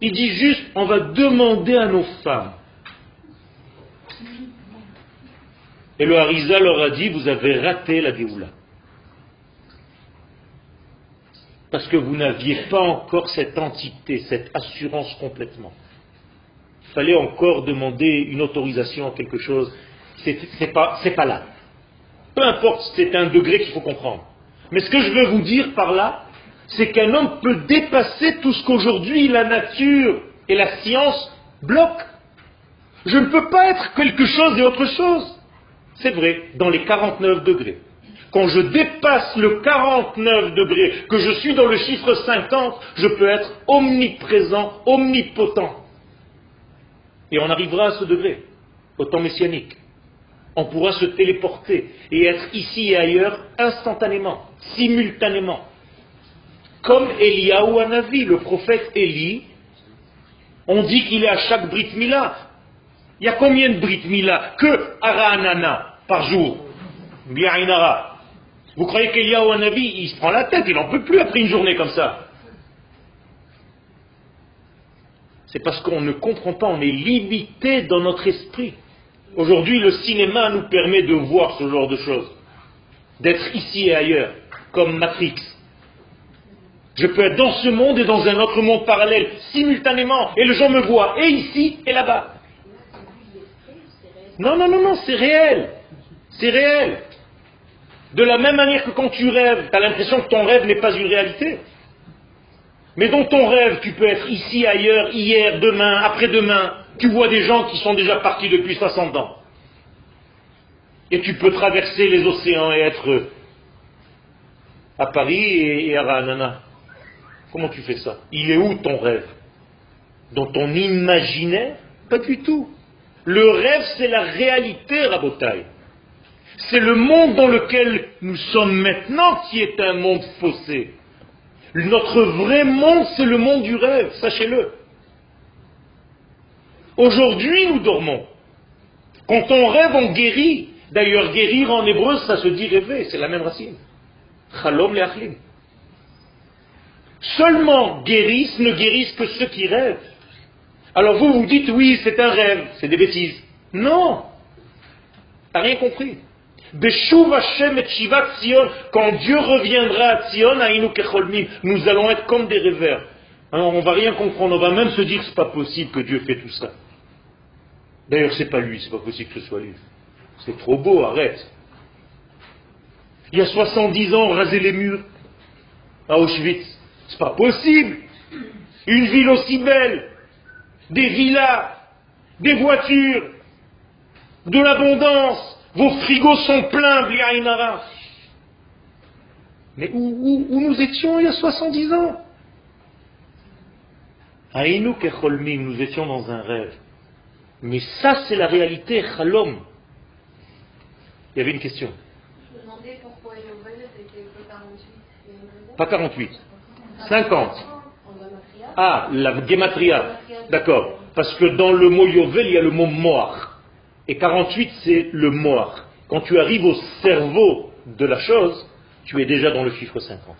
Ils disent juste, on va demander à nos femmes. Et le Harisa leur a dit, vous avez raté la Géoula. Parce que vous n'aviez pas encore cette entité, cette assurance complètement. Il fallait encore demander une autorisation quelque chose c'est pas, pas là. Peu importe, c'est un degré qu'il faut comprendre. Mais ce que je veux vous dire par là, c'est qu'un homme peut dépasser tout ce qu'aujourd'hui la nature et la science bloquent. Je ne peux pas être quelque chose et autre chose. C'est vrai, dans les 49 degrés. Quand je dépasse le 49 degrés, que je suis dans le chiffre 50, je peux être omniprésent, omnipotent. Et on arrivera à ce degré, au temps messianique on pourra se téléporter et être ici et ailleurs instantanément, simultanément. Comme Eliaou Anavi, le prophète Élie, on dit qu'il est à chaque Brit Mila. Il y a combien de Brit Mila Que Araanana par jour. Vous croyez qu'Eliaou Anavi, il se prend la tête, il n'en peut plus après une journée comme ça C'est parce qu'on ne comprend pas, on est limité dans notre esprit. Aujourd'hui, le cinéma nous permet de voir ce genre de choses, d'être ici et ailleurs, comme Matrix. Je peux être dans ce monde et dans un autre monde parallèle, simultanément, et les gens me voient, et ici et là-bas. Non, non, non, non, c'est réel. C'est réel. De la même manière que quand tu rêves, tu as l'impression que ton rêve n'est pas une réalité. Mais dans ton rêve, tu peux être ici, ailleurs, hier, demain, après-demain, tu vois des gens qui sont déjà partis depuis 60 ans. Et tu peux traverser les océans et être à Paris et à Ranana. Comment tu fais ça? Il est où ton rêve? Dans ton imaginaire? Pas du tout. Le rêve, c'est la réalité, Rabotaille. C'est le monde dans lequel nous sommes maintenant qui est un monde faussé. Notre vrai monde, c'est le monde du rêve, sachez-le. Aujourd'hui, nous dormons. Quand on rêve, on guérit. D'ailleurs, guérir en hébreu, ça se dit rêver, c'est la même racine. Chalom le'achlim. Seulement guérissent, ne guérissent que ceux qui rêvent. Alors vous, vous dites, oui, c'est un rêve, c'est des bêtises. Non T'as rien compris. Quand Dieu reviendra à Tzion, nous allons être comme des rêveurs. Alors, on va rien comprendre, on va même se dire, c'est pas possible que Dieu fait tout ça. D'ailleurs, c'est pas lui, c'est pas possible que ce soit lui. C'est trop beau, arrête. Il y a 70 ans, raser les murs à Auschwitz. C'est pas possible. Une ville aussi belle, des villas, des voitures, de l'abondance. Vos frigos sont pleins, Bliaïnara. Mais où, où nous étions il y a 70 ans? Aïnou kecholmim, nous étions dans un rêve. Mais ça, c'est la réalité, chalom. Il y avait une question. Je me demandais pourquoi Yovel était que 48. Pas 48. 50. En Gamatria. Ah, la gematria. D'accord. Parce que dans le mot Yovel, il y a le mot moar. Et 48, c'est le moar. Quand tu arrives au cerveau de la chose, tu es déjà dans le chiffre 50.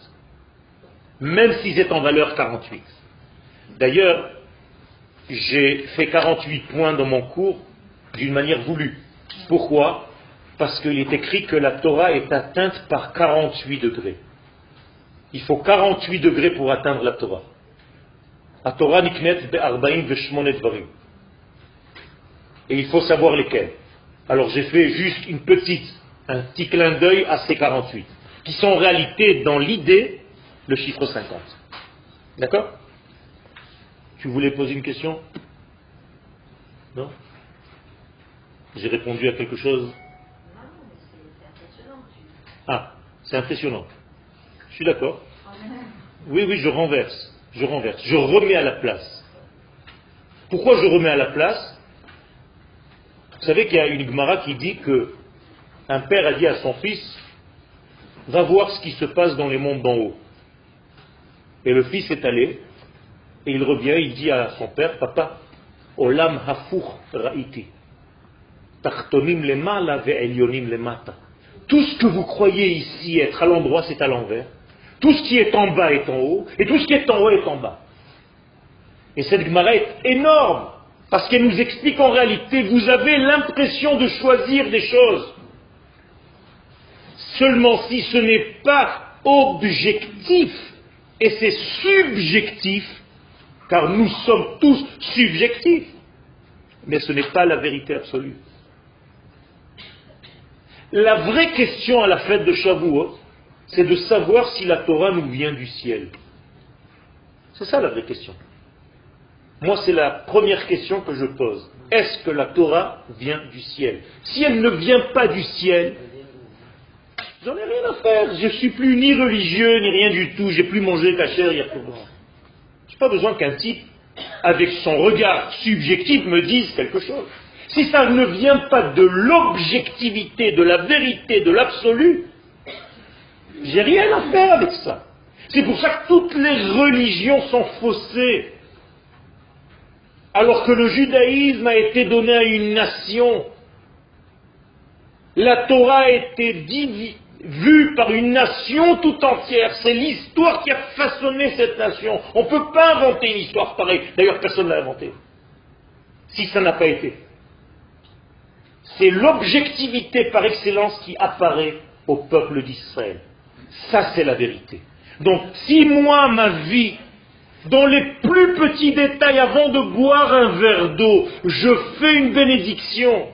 Même si c'est en valeur 48. D'ailleurs, j'ai fait 48 points dans mon cours d'une manière voulue. Pourquoi? Parce qu'il est écrit que la Torah est atteinte par 48 degrés. Il faut 48 degrés pour atteindre la Torah. La Torah niknet be'arba'im ve'shmonet dvarim. Et il faut savoir lesquels. Alors j'ai fait juste une petite, un petit clin d'œil à ces 48, qui sont en réalité, dans l'idée, le chiffre 50. D'accord? Tu voulais poser une question? Non? J'ai répondu à quelque chose? Ah, c'est impressionnant. Je suis d'accord. Oui, oui, je renverse. Je renverse. Je remets à la place. Pourquoi je remets à la place? Vous savez qu'il y a une Gemara qui dit que un père a dit à son fils Va voir ce qui se passe dans les mondes d'en haut. Et le fils est allé, et il revient, il dit à son père Papa, Olam hafuch ra'iti. Tachtonim lemala ve'elyonim lemata. Tout ce que vous croyez ici être à l'endroit, c'est à l'envers. Tout ce qui est en bas est en haut, et tout ce qui est en haut est en bas. Et cette Gemara est énorme, parce qu'elle nous explique en réalité, vous avez l'impression de choisir des choses. Seulement si ce n'est pas objectif, et c'est subjectif, car nous sommes tous subjectifs, mais ce n'est pas la vérité absolue. La vraie question à la fête de Shavuot, c'est de savoir si la Torah nous vient du ciel. C'est ça la vraie question. Moi, c'est la première question que je pose. Est-ce que la Torah vient du ciel? Si elle ne vient pas du ciel, j'en ai rien à faire. Je suis plus ni religieux, ni rien du tout. J'ai plus mangé cachère, y a plus Je n'ai pas besoin qu'un type, avec son regard subjectif, me dise quelque chose. Si ça ne vient pas de l'objectivité, de la vérité, de l'absolu, j'ai rien à faire avec ça. C'est pour ça que toutes les religions sont faussées. Alors que le judaïsme a été donné à une nation, la Torah a été vue par une nation tout entière. C'est l'histoire qui a façonné cette nation. On ne peut pas inventer une histoire pareille. D'ailleurs, personne ne l'a inventée. Si ça n'a pas été. C'est l'objectivité par excellence qui apparaît au peuple d'Israël. Ça, c'est la vérité. Donc, si moi, ma vie, dans les plus petits détails, avant de boire un verre d'eau, je fais une bénédiction,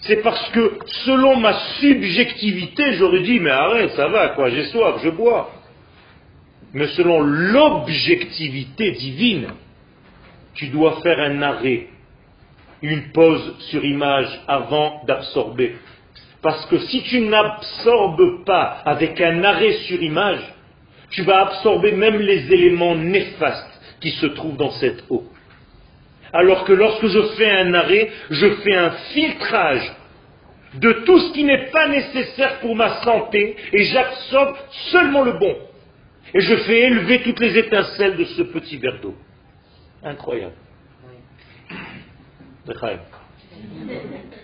c'est parce que, selon ma subjectivité, j'aurais dit, mais arrête, ça va, quoi, j'ai soif, je bois. Mais selon l'objectivité divine, tu dois faire un arrêt, une pause sur image avant d'absorber. Parce que si tu n'absorbes pas avec un arrêt sur image, tu vas absorber même les éléments néfastes qui se trouvent dans cette eau. Alors que lorsque je fais un arrêt, je fais un filtrage de tout ce qui n'est pas nécessaire pour ma santé et j'absorbe seulement le bon. Et je fais élever toutes les étincelles de ce petit verre d'eau. Incroyable. Lechaim.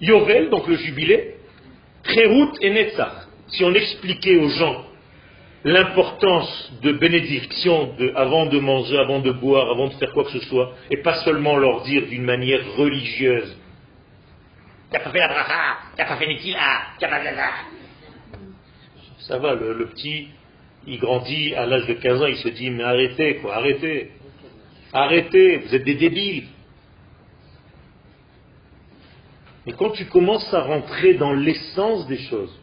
Yovel, donc le jubilé, Kherut et Netzach. Si on expliquait aux gens l'importance de bénédiction de- avant de manger, avant de boire, avant de faire quoi que ce soit, et pas seulement leur dire d'une manière religieuse. T'as pas fait la bracha, t'as pas fait Netila, t'as pas fait ça. Va, le petit, il grandit à l'âge de 15 ans, il se dit, mais arrêtez, quoi, arrêtez. Arrêtez, vous êtes des débiles. Et quand tu commences à rentrer dans l'essence des choses,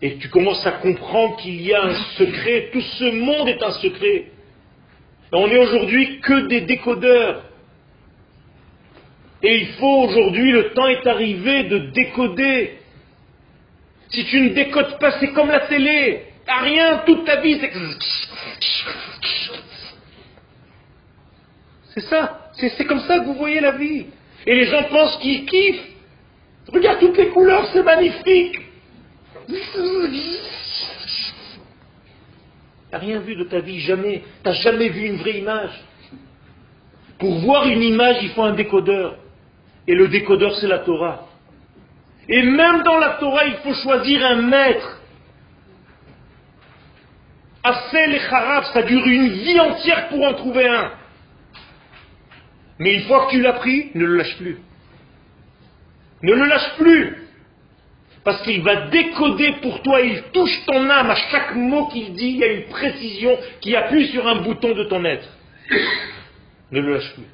et tu commences à comprendre qu'il y a un secret, tout ce monde est un secret. On est aujourd'hui que des décodeurs. Et il faut aujourd'hui, le temps est arrivé de décoder. Si tu ne décodes pas, c'est comme la télé. À rien, toute ta vie, c'est C'est ça. C'est comme ça que vous voyez la vie. Et les gens pensent qu'ils kiffent. Regarde toutes les couleurs, c'est magnifique. T'as rien vu de ta vie, jamais. T'as jamais vu une vraie image. Pour voir une image, il faut un décodeur. Et le décodeur, c'est la Torah. Et même dans la Torah, il faut choisir un maître. Assez les Harab, ça dure une vie entière pour en trouver un. Mais une fois que tu l'as pris, ne le lâche plus. Ne le lâche plus. Parce qu'il va décoder pour toi, il touche ton âme à chaque mot qu'il dit, il y a une précision qui appuie sur un bouton de ton être. Ne le lâche plus.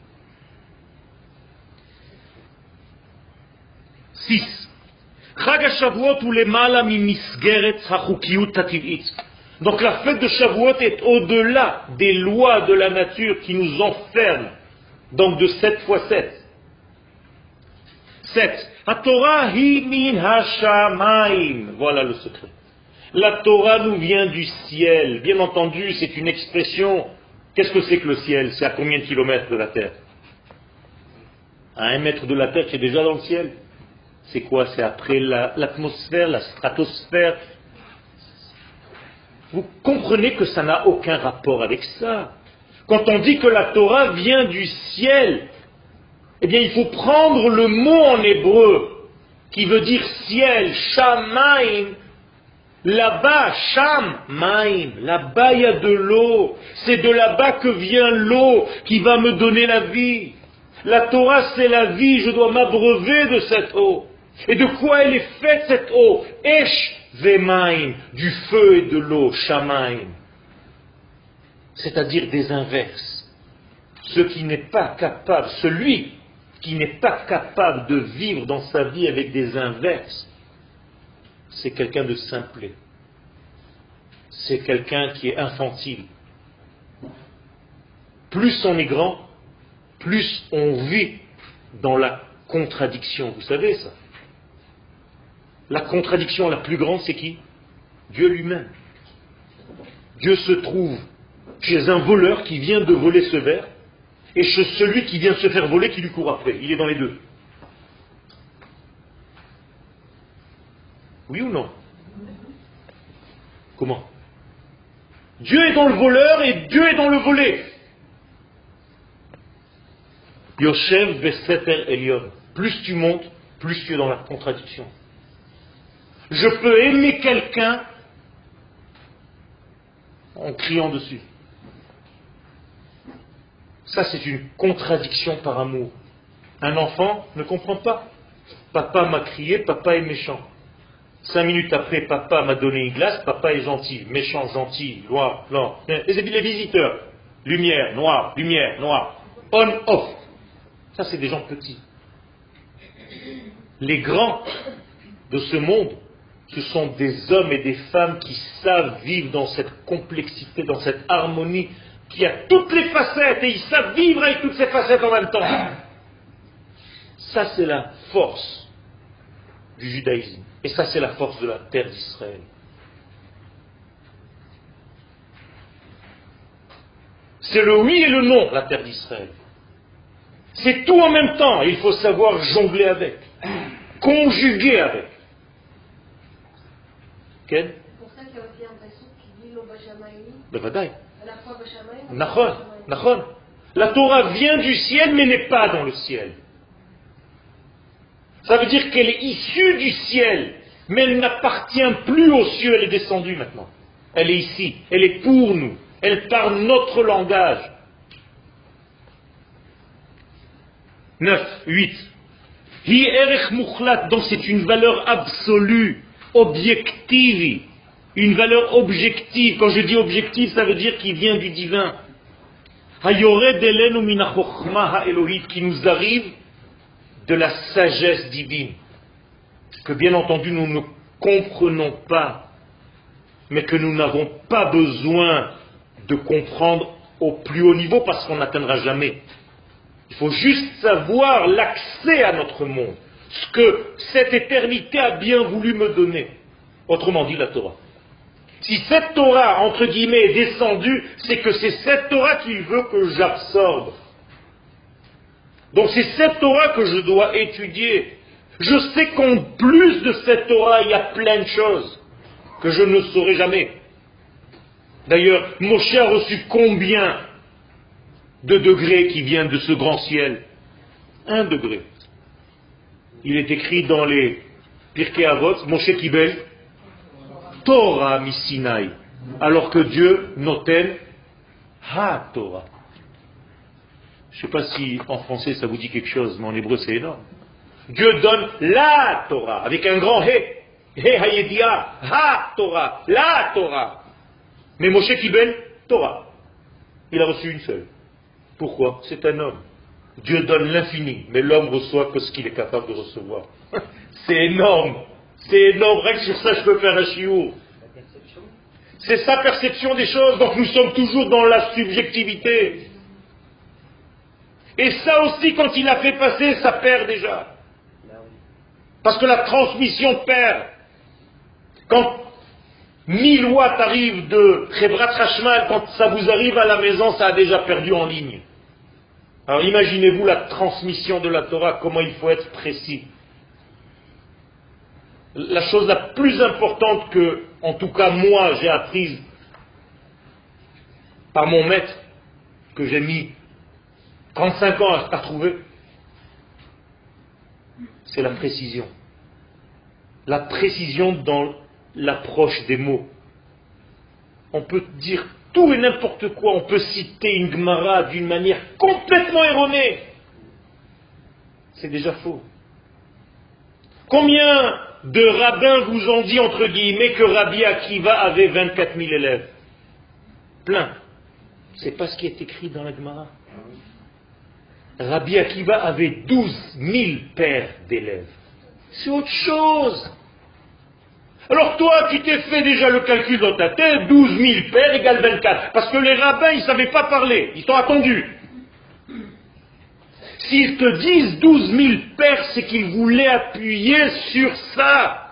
6. Donc la fête de Shavuot est au-delà des lois de la nature qui nous enferment donc de 7 fois 7. 7. Torah. Voilà le secret. La Torah nous vient du ciel. Bien entendu, c'est une expression. Qu'est-ce que c'est que le ciel? C'est à combien de kilomètres de la terre? À un mètre de la terre, c'est déjà dans le ciel. C'est quoi? C'est après l'atmosphère, la stratosphère. Vous comprenez que ça n'a aucun rapport avec ça. Quand on dit que la Torah vient du ciel, eh bien il faut prendre le mot en hébreu qui veut dire ciel, shamaim, Là-bas, Sham, Maim, là-bas il y a de l'eau. C'est de là-bas que vient l'eau qui va me donner la vie. La Torah, c'est la vie, je dois m'abreuver de cette eau. Et de quoi elle est faite cette eau? Esh vemaim, du feu et de l'eau, Shamaim c'est-à-dire des inverses. Ce qui n'est pas capable, celui qui n'est pas capable de vivre dans sa vie avec des inverses, c'est quelqu'un de simplet. C'est quelqu'un qui est infantile. Plus on est grand, plus on vit dans la contradiction. Vous savez ça La contradiction la plus grande, c'est qui? Dieu lui-même. Dieu se trouve chez un voleur qui vient de voler ce verre, et chez celui qui vient se faire voler qui lui court après. Il est dans les deux. Oui ou non Comment Dieu est dans le voleur et Dieu est dans le volé. Yoshev Elion. Plus tu montes, plus tu es dans la contradiction. Je peux aimer quelqu'un en criant dessus. Ça, c'est une contradiction par amour. Un enfant ne comprend pas. Papa m'a crié, papa est méchant. Cinq minutes après, papa m'a donné une glace, papa est gentil, méchant, gentil, noir, blanc. Et les visiteurs, lumière, noir, lumière, noir, on, off. Ça, c'est des gens petits. Les grands de ce monde, ce sont des hommes et des femmes qui savent vivre dans cette complexité, dans cette harmonie qui a toutes les facettes et ils savent vivre avec toutes ces facettes en même temps. Ça, c'est la force du judaïsme. Et ça, c'est la force de la terre d'Israël. C'est le oui et le non, la terre d'Israël. C'est tout en même temps. Il faut savoir jongler avec, conjuguer avec. C'est pour ça qu'il y a aussi un passage qui dit La Torah vient du ciel mais n'est pas dans le ciel. Ça veut dire qu'elle est issue du ciel, mais elle n'appartient plus aux cieux, elle est descendue maintenant. Elle est ici, elle est pour nous, elle parle notre langage. 9, 8. Hi erech donc c'est une valeur absolue, objective une valeur objective. Quand je dis objective, ça veut dire qu'il vient du divin. qui nous arrive de la sagesse divine, que bien entendu nous ne comprenons pas, mais que nous n'avons pas besoin de comprendre au plus haut niveau parce qu'on n'atteindra jamais. Il faut juste savoir l'accès à notre monde, ce que cette éternité a bien voulu me donner. Autrement dit, la Torah. Si cette Torah, entre guillemets, est descendue, c'est que c'est cette Torah qu'il veut que j'absorbe. Donc c'est cette Torah que je dois étudier. Je sais qu'en plus de cette Torah, il y a plein de choses que je ne saurai jamais. D'ailleurs, Moshe a reçu combien de degrés qui viennent de ce grand ciel? Un degré. Il est écrit dans les Pirkei Avot, Moshe Kibel, Torah Misinai, alors que Dieu noten Ha Torah. Je ne sais pas si en français ça vous dit quelque chose, mais en hébreu c'est énorme. Dieu donne la Torah, avec un grand He. He Hayedia, Ha Torah, la Torah. Mais Moshe Kibel, Torah. Il a reçu une seule. Pourquoi? C'est un homme. Dieu donne l'infini, mais l'homme reçoit que ce qu'il est capable de recevoir. C'est énorme. C'est énorme. Rien que sur ça, je peux faire un chiour. C'est sa perception des choses. Donc nous sommes toujours dans la subjectivité. Et ça aussi, quand il a fait passer, ça perd déjà. Parce que la transmission perd. Quand 1000 watts arrivent de Khebrat Hashmal, quand ça vous arrive à la maison, ça a déjà perdu en ligne. Alors imaginez-vous la transmission de la Torah, comment il faut être précis. La chose la plus importante que, en tout cas moi, j'ai apprise par mon maître, que j'ai mis 35 ans à, trouver, c'est la précision. La précision dans l'approche des mots. On peut dire tout et n'importe quoi, on peut citer une Gemara d'une manière complètement erronée. C'est déjà faux. Combien de rabbins vous ont dit, entre guillemets, que Rabbi Akiva avait 24 000 élèves Plein. C'est pas ce qui est écrit dans la Gemara. Rabbi Akiva avait 12 000 pères d'élèves. C'est autre chose. Alors toi, tu t'es fait déjà le calcul dans ta tête, 12 000 pères égale 24. Parce que les rabbins, ils ne savaient pas parler, ils t'ont attendu. S'ils te disent 12 000 pères, c'est qu'ils voulaient appuyer sur ça.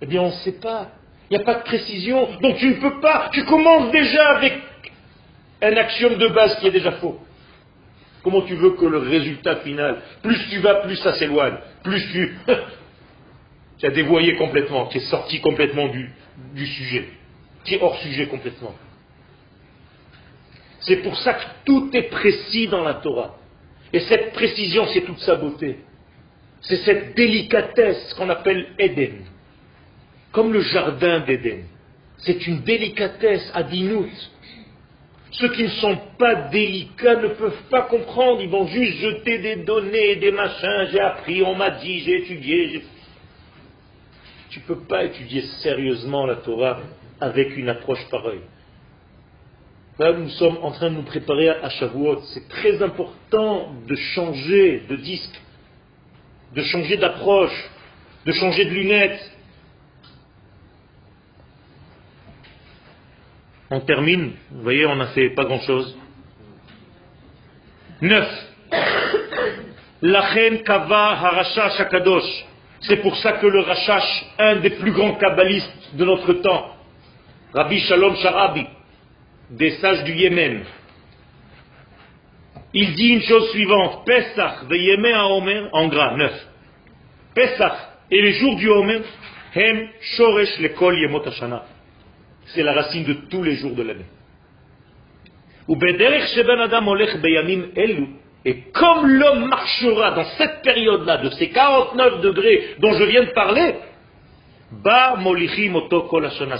Eh bien, on ne sait pas. Il n'y a pas de précision. Donc tu ne peux pas. Tu commences déjà avec un axiome de base qui est déjà faux. Comment tu veux que le résultat final, plus tu vas, plus ça s'éloigne, plus tu, tu as dévoyé complètement, tu es sorti complètement du, du sujet, tu es hors sujet complètement. C'est pour ça que tout est précis dans la Torah. Et cette précision, c'est toute sa beauté. C'est cette délicatesse qu'on appelle Éden. Comme le jardin d'Éden. C'est une délicatesse adinout. Ceux qui ne sont pas délicats ne peuvent pas comprendre. Ils vont juste jeter des données, des machins. J'ai appris, on m'a dit, j'ai étudié. Tu ne peux pas étudier sérieusement la Torah avec une approche pareille. Là, nous sommes en train de nous préparer à Shavuot. C'est très important de changer de disque, de changer d'approche, de changer de lunettes. On termine, vous voyez, on n'a fait pas grand-chose. Neuf. Lachen kava harashash akadosh. C'est pour ça que le Rachash, un des plus grands kabbalistes de notre temps, Rabbi Shalom Sharabi, des sages du Yémen, il dit une chose suivante, Pesach de Yémen à Omer, en gras, neuf. Pesach et les jours du Omer, Hem Shoresh Lekol Yemot c'est la racine de tous les jours de l'année. Et comme l'homme marchera dans cette période-là, de ces 49 degrés dont je viens de parler,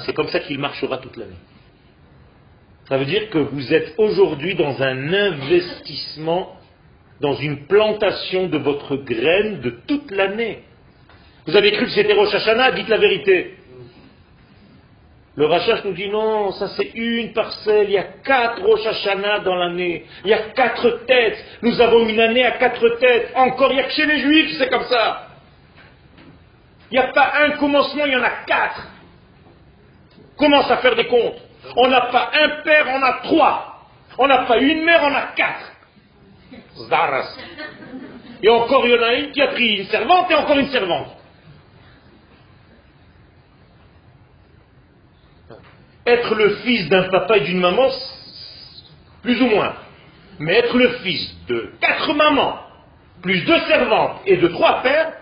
c'est comme ça qu'il marchera toute l'année. Ça veut dire que vous êtes aujourd'hui dans un investissement, dans une plantation de votre graine de toute l'année. Vous avez cru que c'était Rosh Hashanah, dites la vérité. Le Rachach nous dit non, ça c'est une parcelle, il y a quatre Rosh Hashanah dans l'année, il y a quatre têtes, nous avons une année à quatre têtes, encore il n'y a que chez les Juifs c'est comme ça. Il n'y a pas un commencement, il y en a quatre. Commence à faire des comptes. On n'a pas un père, on a trois. On n'a pas une mère, on a quatre. Zaras. Et encore il y en a une qui a pris une servante et encore une servante. Être le fils d'un papa et d'une maman, plus ou moins. Mais être le fils de quatre mamans, plus deux servantes et de trois pères,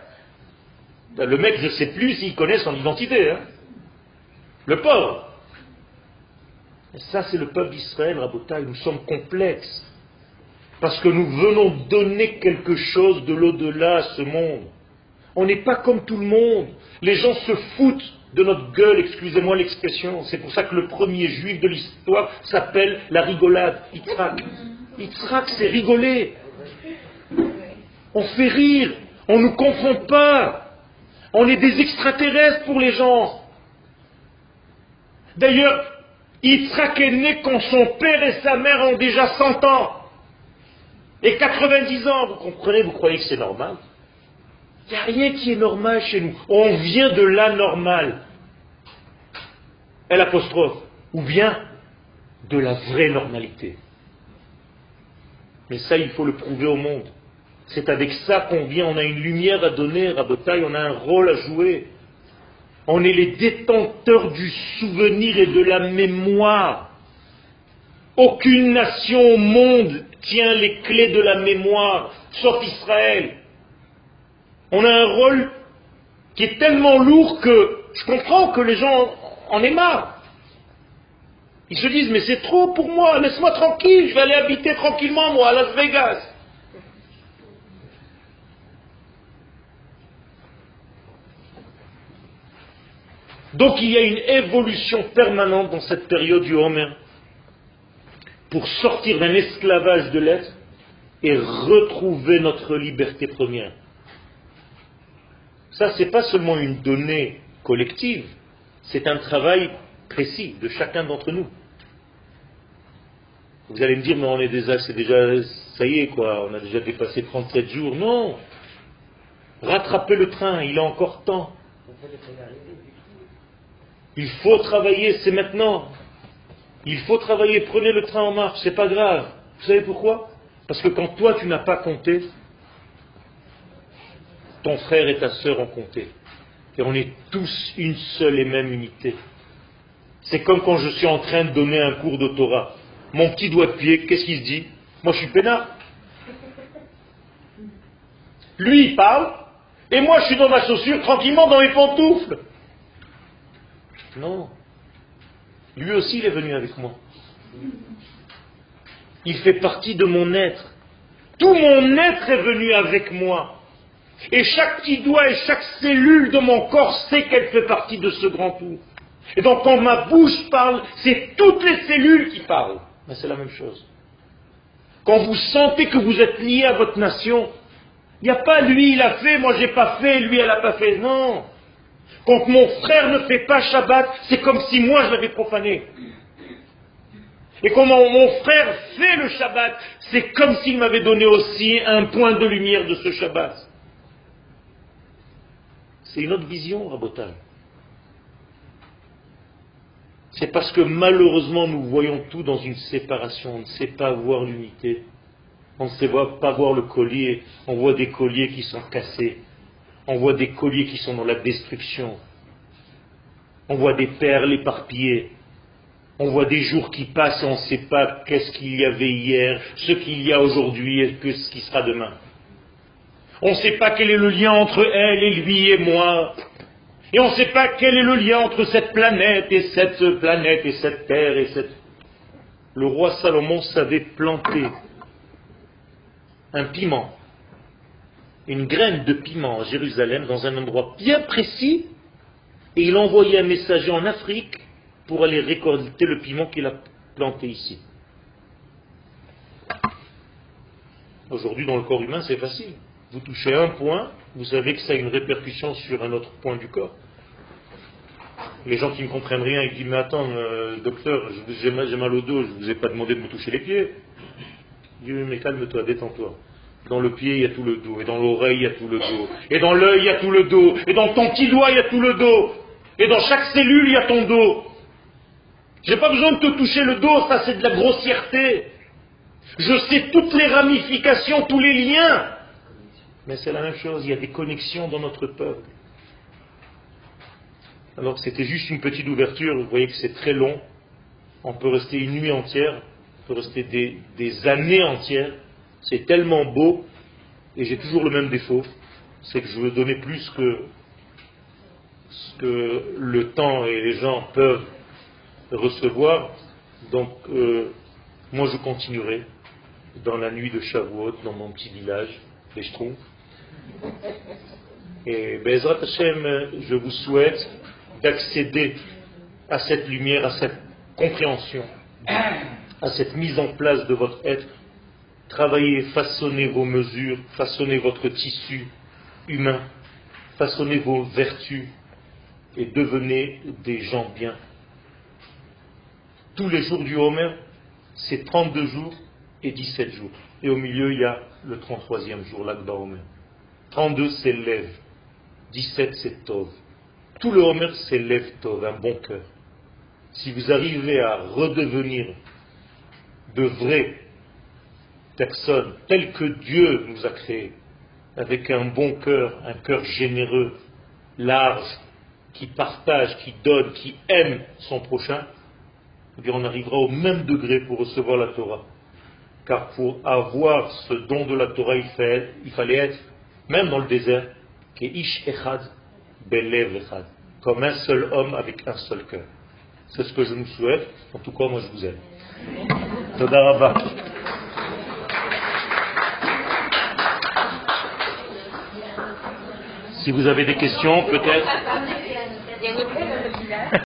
ben, le mec, je ne sais plus s'il connaît son identité. Hein. Le pauvre. Ça, c'est le peuple d'Israël, Rabotaï. Nous sommes complexes. Parce que nous venons donner quelque chose de l'au-delà à ce monde. On n'est pas comme tout le monde. Les gens se foutent de notre gueule, excusez-moi l'expression. C'est pour ça que le premier juif de l'histoire s'appelle la rigolade, Yitzhak. Yitzhak, c'est rigoler. On fait rire. On ne nous confond pas. On est des extraterrestres pour les gens. D'ailleurs, Yitzhak est né quand son père et sa mère ont déjà 100 ans. Et 90 ans, vous comprenez, vous croyez que c'est normal? Il n'y a rien qui est normal chez nous. On vient de l'anormal. apostrophe. Ou bien de la vraie normalité. Mais ça, il faut le prouver au monde. C'est avec ça qu'on vient, on a une lumière à donner, à Botaï, on a un rôle à jouer. On est les détenteurs du souvenir et de la mémoire. Aucune nation au monde tient les clés de la mémoire, sauf Israël. On a un rôle qui est tellement lourd que je comprends que les gens en aient marre. Ils se disent, mais c'est trop pour moi, laisse-moi tranquille, je vais aller habiter tranquillement, moi, à Las Vegas. Donc il y a une évolution permanente dans cette période du Homer pour sortir d'un esclavage de l'être et retrouver notre liberté première. Ça, ce n'est pas seulement une donnée collective, c'est un travail précis de chacun d'entre nous. Vous allez me dire, mais on est déjà, ça y est, quoi, on a déjà dépassé 37 jours. Non Rattrapez le train, il a encore temps. Il faut travailler, c'est maintenant. Il faut travailler, prenez le train en marche, c'est pas grave. Vous savez pourquoi? Parce que quand toi tu n'as pas compté, ton frère et ta sœur ont compté. Et on est tous une seule et même unité. C'est comme quand je suis en train de donner un cours de. Mon petit doigt de pied, qu'est-ce qu'il se dit? Moi je suis peinard. Lui il parle, et moi je suis dans ma chaussure tranquillement dans mes pantoufles. Non. Lui aussi, il est venu avec moi. Il fait partie de mon être. Tout mon être est venu avec moi. Et chaque petit doigt et chaque cellule de mon corps sait qu'elle fait partie de ce grand tout. Et donc quand ma bouche parle, c'est toutes les cellules qui parlent. Mais c'est la même chose. Quand vous sentez que vous êtes lié à votre nation, il n'y a pas lui il a fait, moi j'ai pas fait, lui elle n'a pas fait. Non. Quand mon frère ne fait pas Shabbat, c'est comme si moi je l'avais profané. Et quand mon, frère fait le Shabbat, c'est comme s'il m'avait donné aussi un point de lumière de ce Shabbat. C'est une autre vision, Rabotal. C'est parce que malheureusement nous voyons tout dans une séparation. On ne sait pas voir l'unité. On ne sait pas voir le collier. On voit des colliers qui sont cassés. On voit des colliers qui sont dans la destruction. On voit des perles éparpillées. On voit des jours qui passent et on ne sait pas qu'est-ce qu'il y avait hier, ce qu'il y a aujourd'hui et ce qui sera demain. On ne sait pas quel est le lien entre elle et lui et moi. Et on ne sait pas quel est le lien entre cette planète et cette planète et cette terre et cette... Le roi Salomon savait planter un piment une graine de piment à Jérusalem dans un endroit bien précis et il envoyait un messager en Afrique pour aller récolter le piment qu'il a planté ici. Aujourd'hui, dans le corps humain, c'est facile. Vous touchez un point, vous savez que ça a une répercussion sur un autre point du corps. Les gens qui ne comprennent rien, ils disent Mais attends, euh, docteur, j'ai mal, mal, au dos, je ne vous ai pas demandé de me toucher les pieds. Dieu, mais calme-toi, détends-toi. Dans le pied, il y a tout le dos. Et dans l'oreille, il y a tout le dos. Et dans l'œil, il y a tout le dos. Et dans ton petit doigt, il y a tout le dos. Et dans chaque cellule, il y a ton dos. J'ai pas besoin de te toucher le dos, ça c'est de la grossièreté. Je sais toutes les ramifications, tous les liens. Mais c'est la même chose, il y a des connexions dans notre peuple. Alors c'était juste une petite ouverture, vous voyez que c'est très long, on peut rester une nuit entière, on peut rester des, des années entières. C'est tellement beau, et j'ai toujours le même défaut, c'est que je veux donner plus que ce que le temps et les gens peuvent recevoir. Donc, euh, moi, je continuerai dans la nuit de Shavuot, dans mon petit village, les Schtroumpfs. Et Bezrat Hashem, je vous souhaite d'accéder à cette lumière, à cette compréhension, à cette mise en place de votre être. Travaillez, façonnez vos mesures, façonnez votre tissu humain, façonnez vos vertus et devenez des gens bien. Tous les jours du Homer, c'est 32 jours et 17 jours. Et au milieu, il y a le 33e jour, l'Akba Homer. 32, c'est lève. 17, c'est Tov. Tout le Homer, c'est lève Tov, un bon cœur. Si vous arrivez à redevenir de vraies personnes telles que Dieu nous a créés, avec un bon cœur, un cœur généreux, large, qui partage, qui donne, qui aime son prochain, eh bien on arrivera au même degré pour recevoir la Torah. Car pour avoir ce don de la Torah, il fallait, être, même dans le désert, ish echad belev echad, comme un seul homme avec un seul cœur. C'est ce que je nous souhaite. En tout cas, moi je vous aime. Si vous avez des questions, peut-être.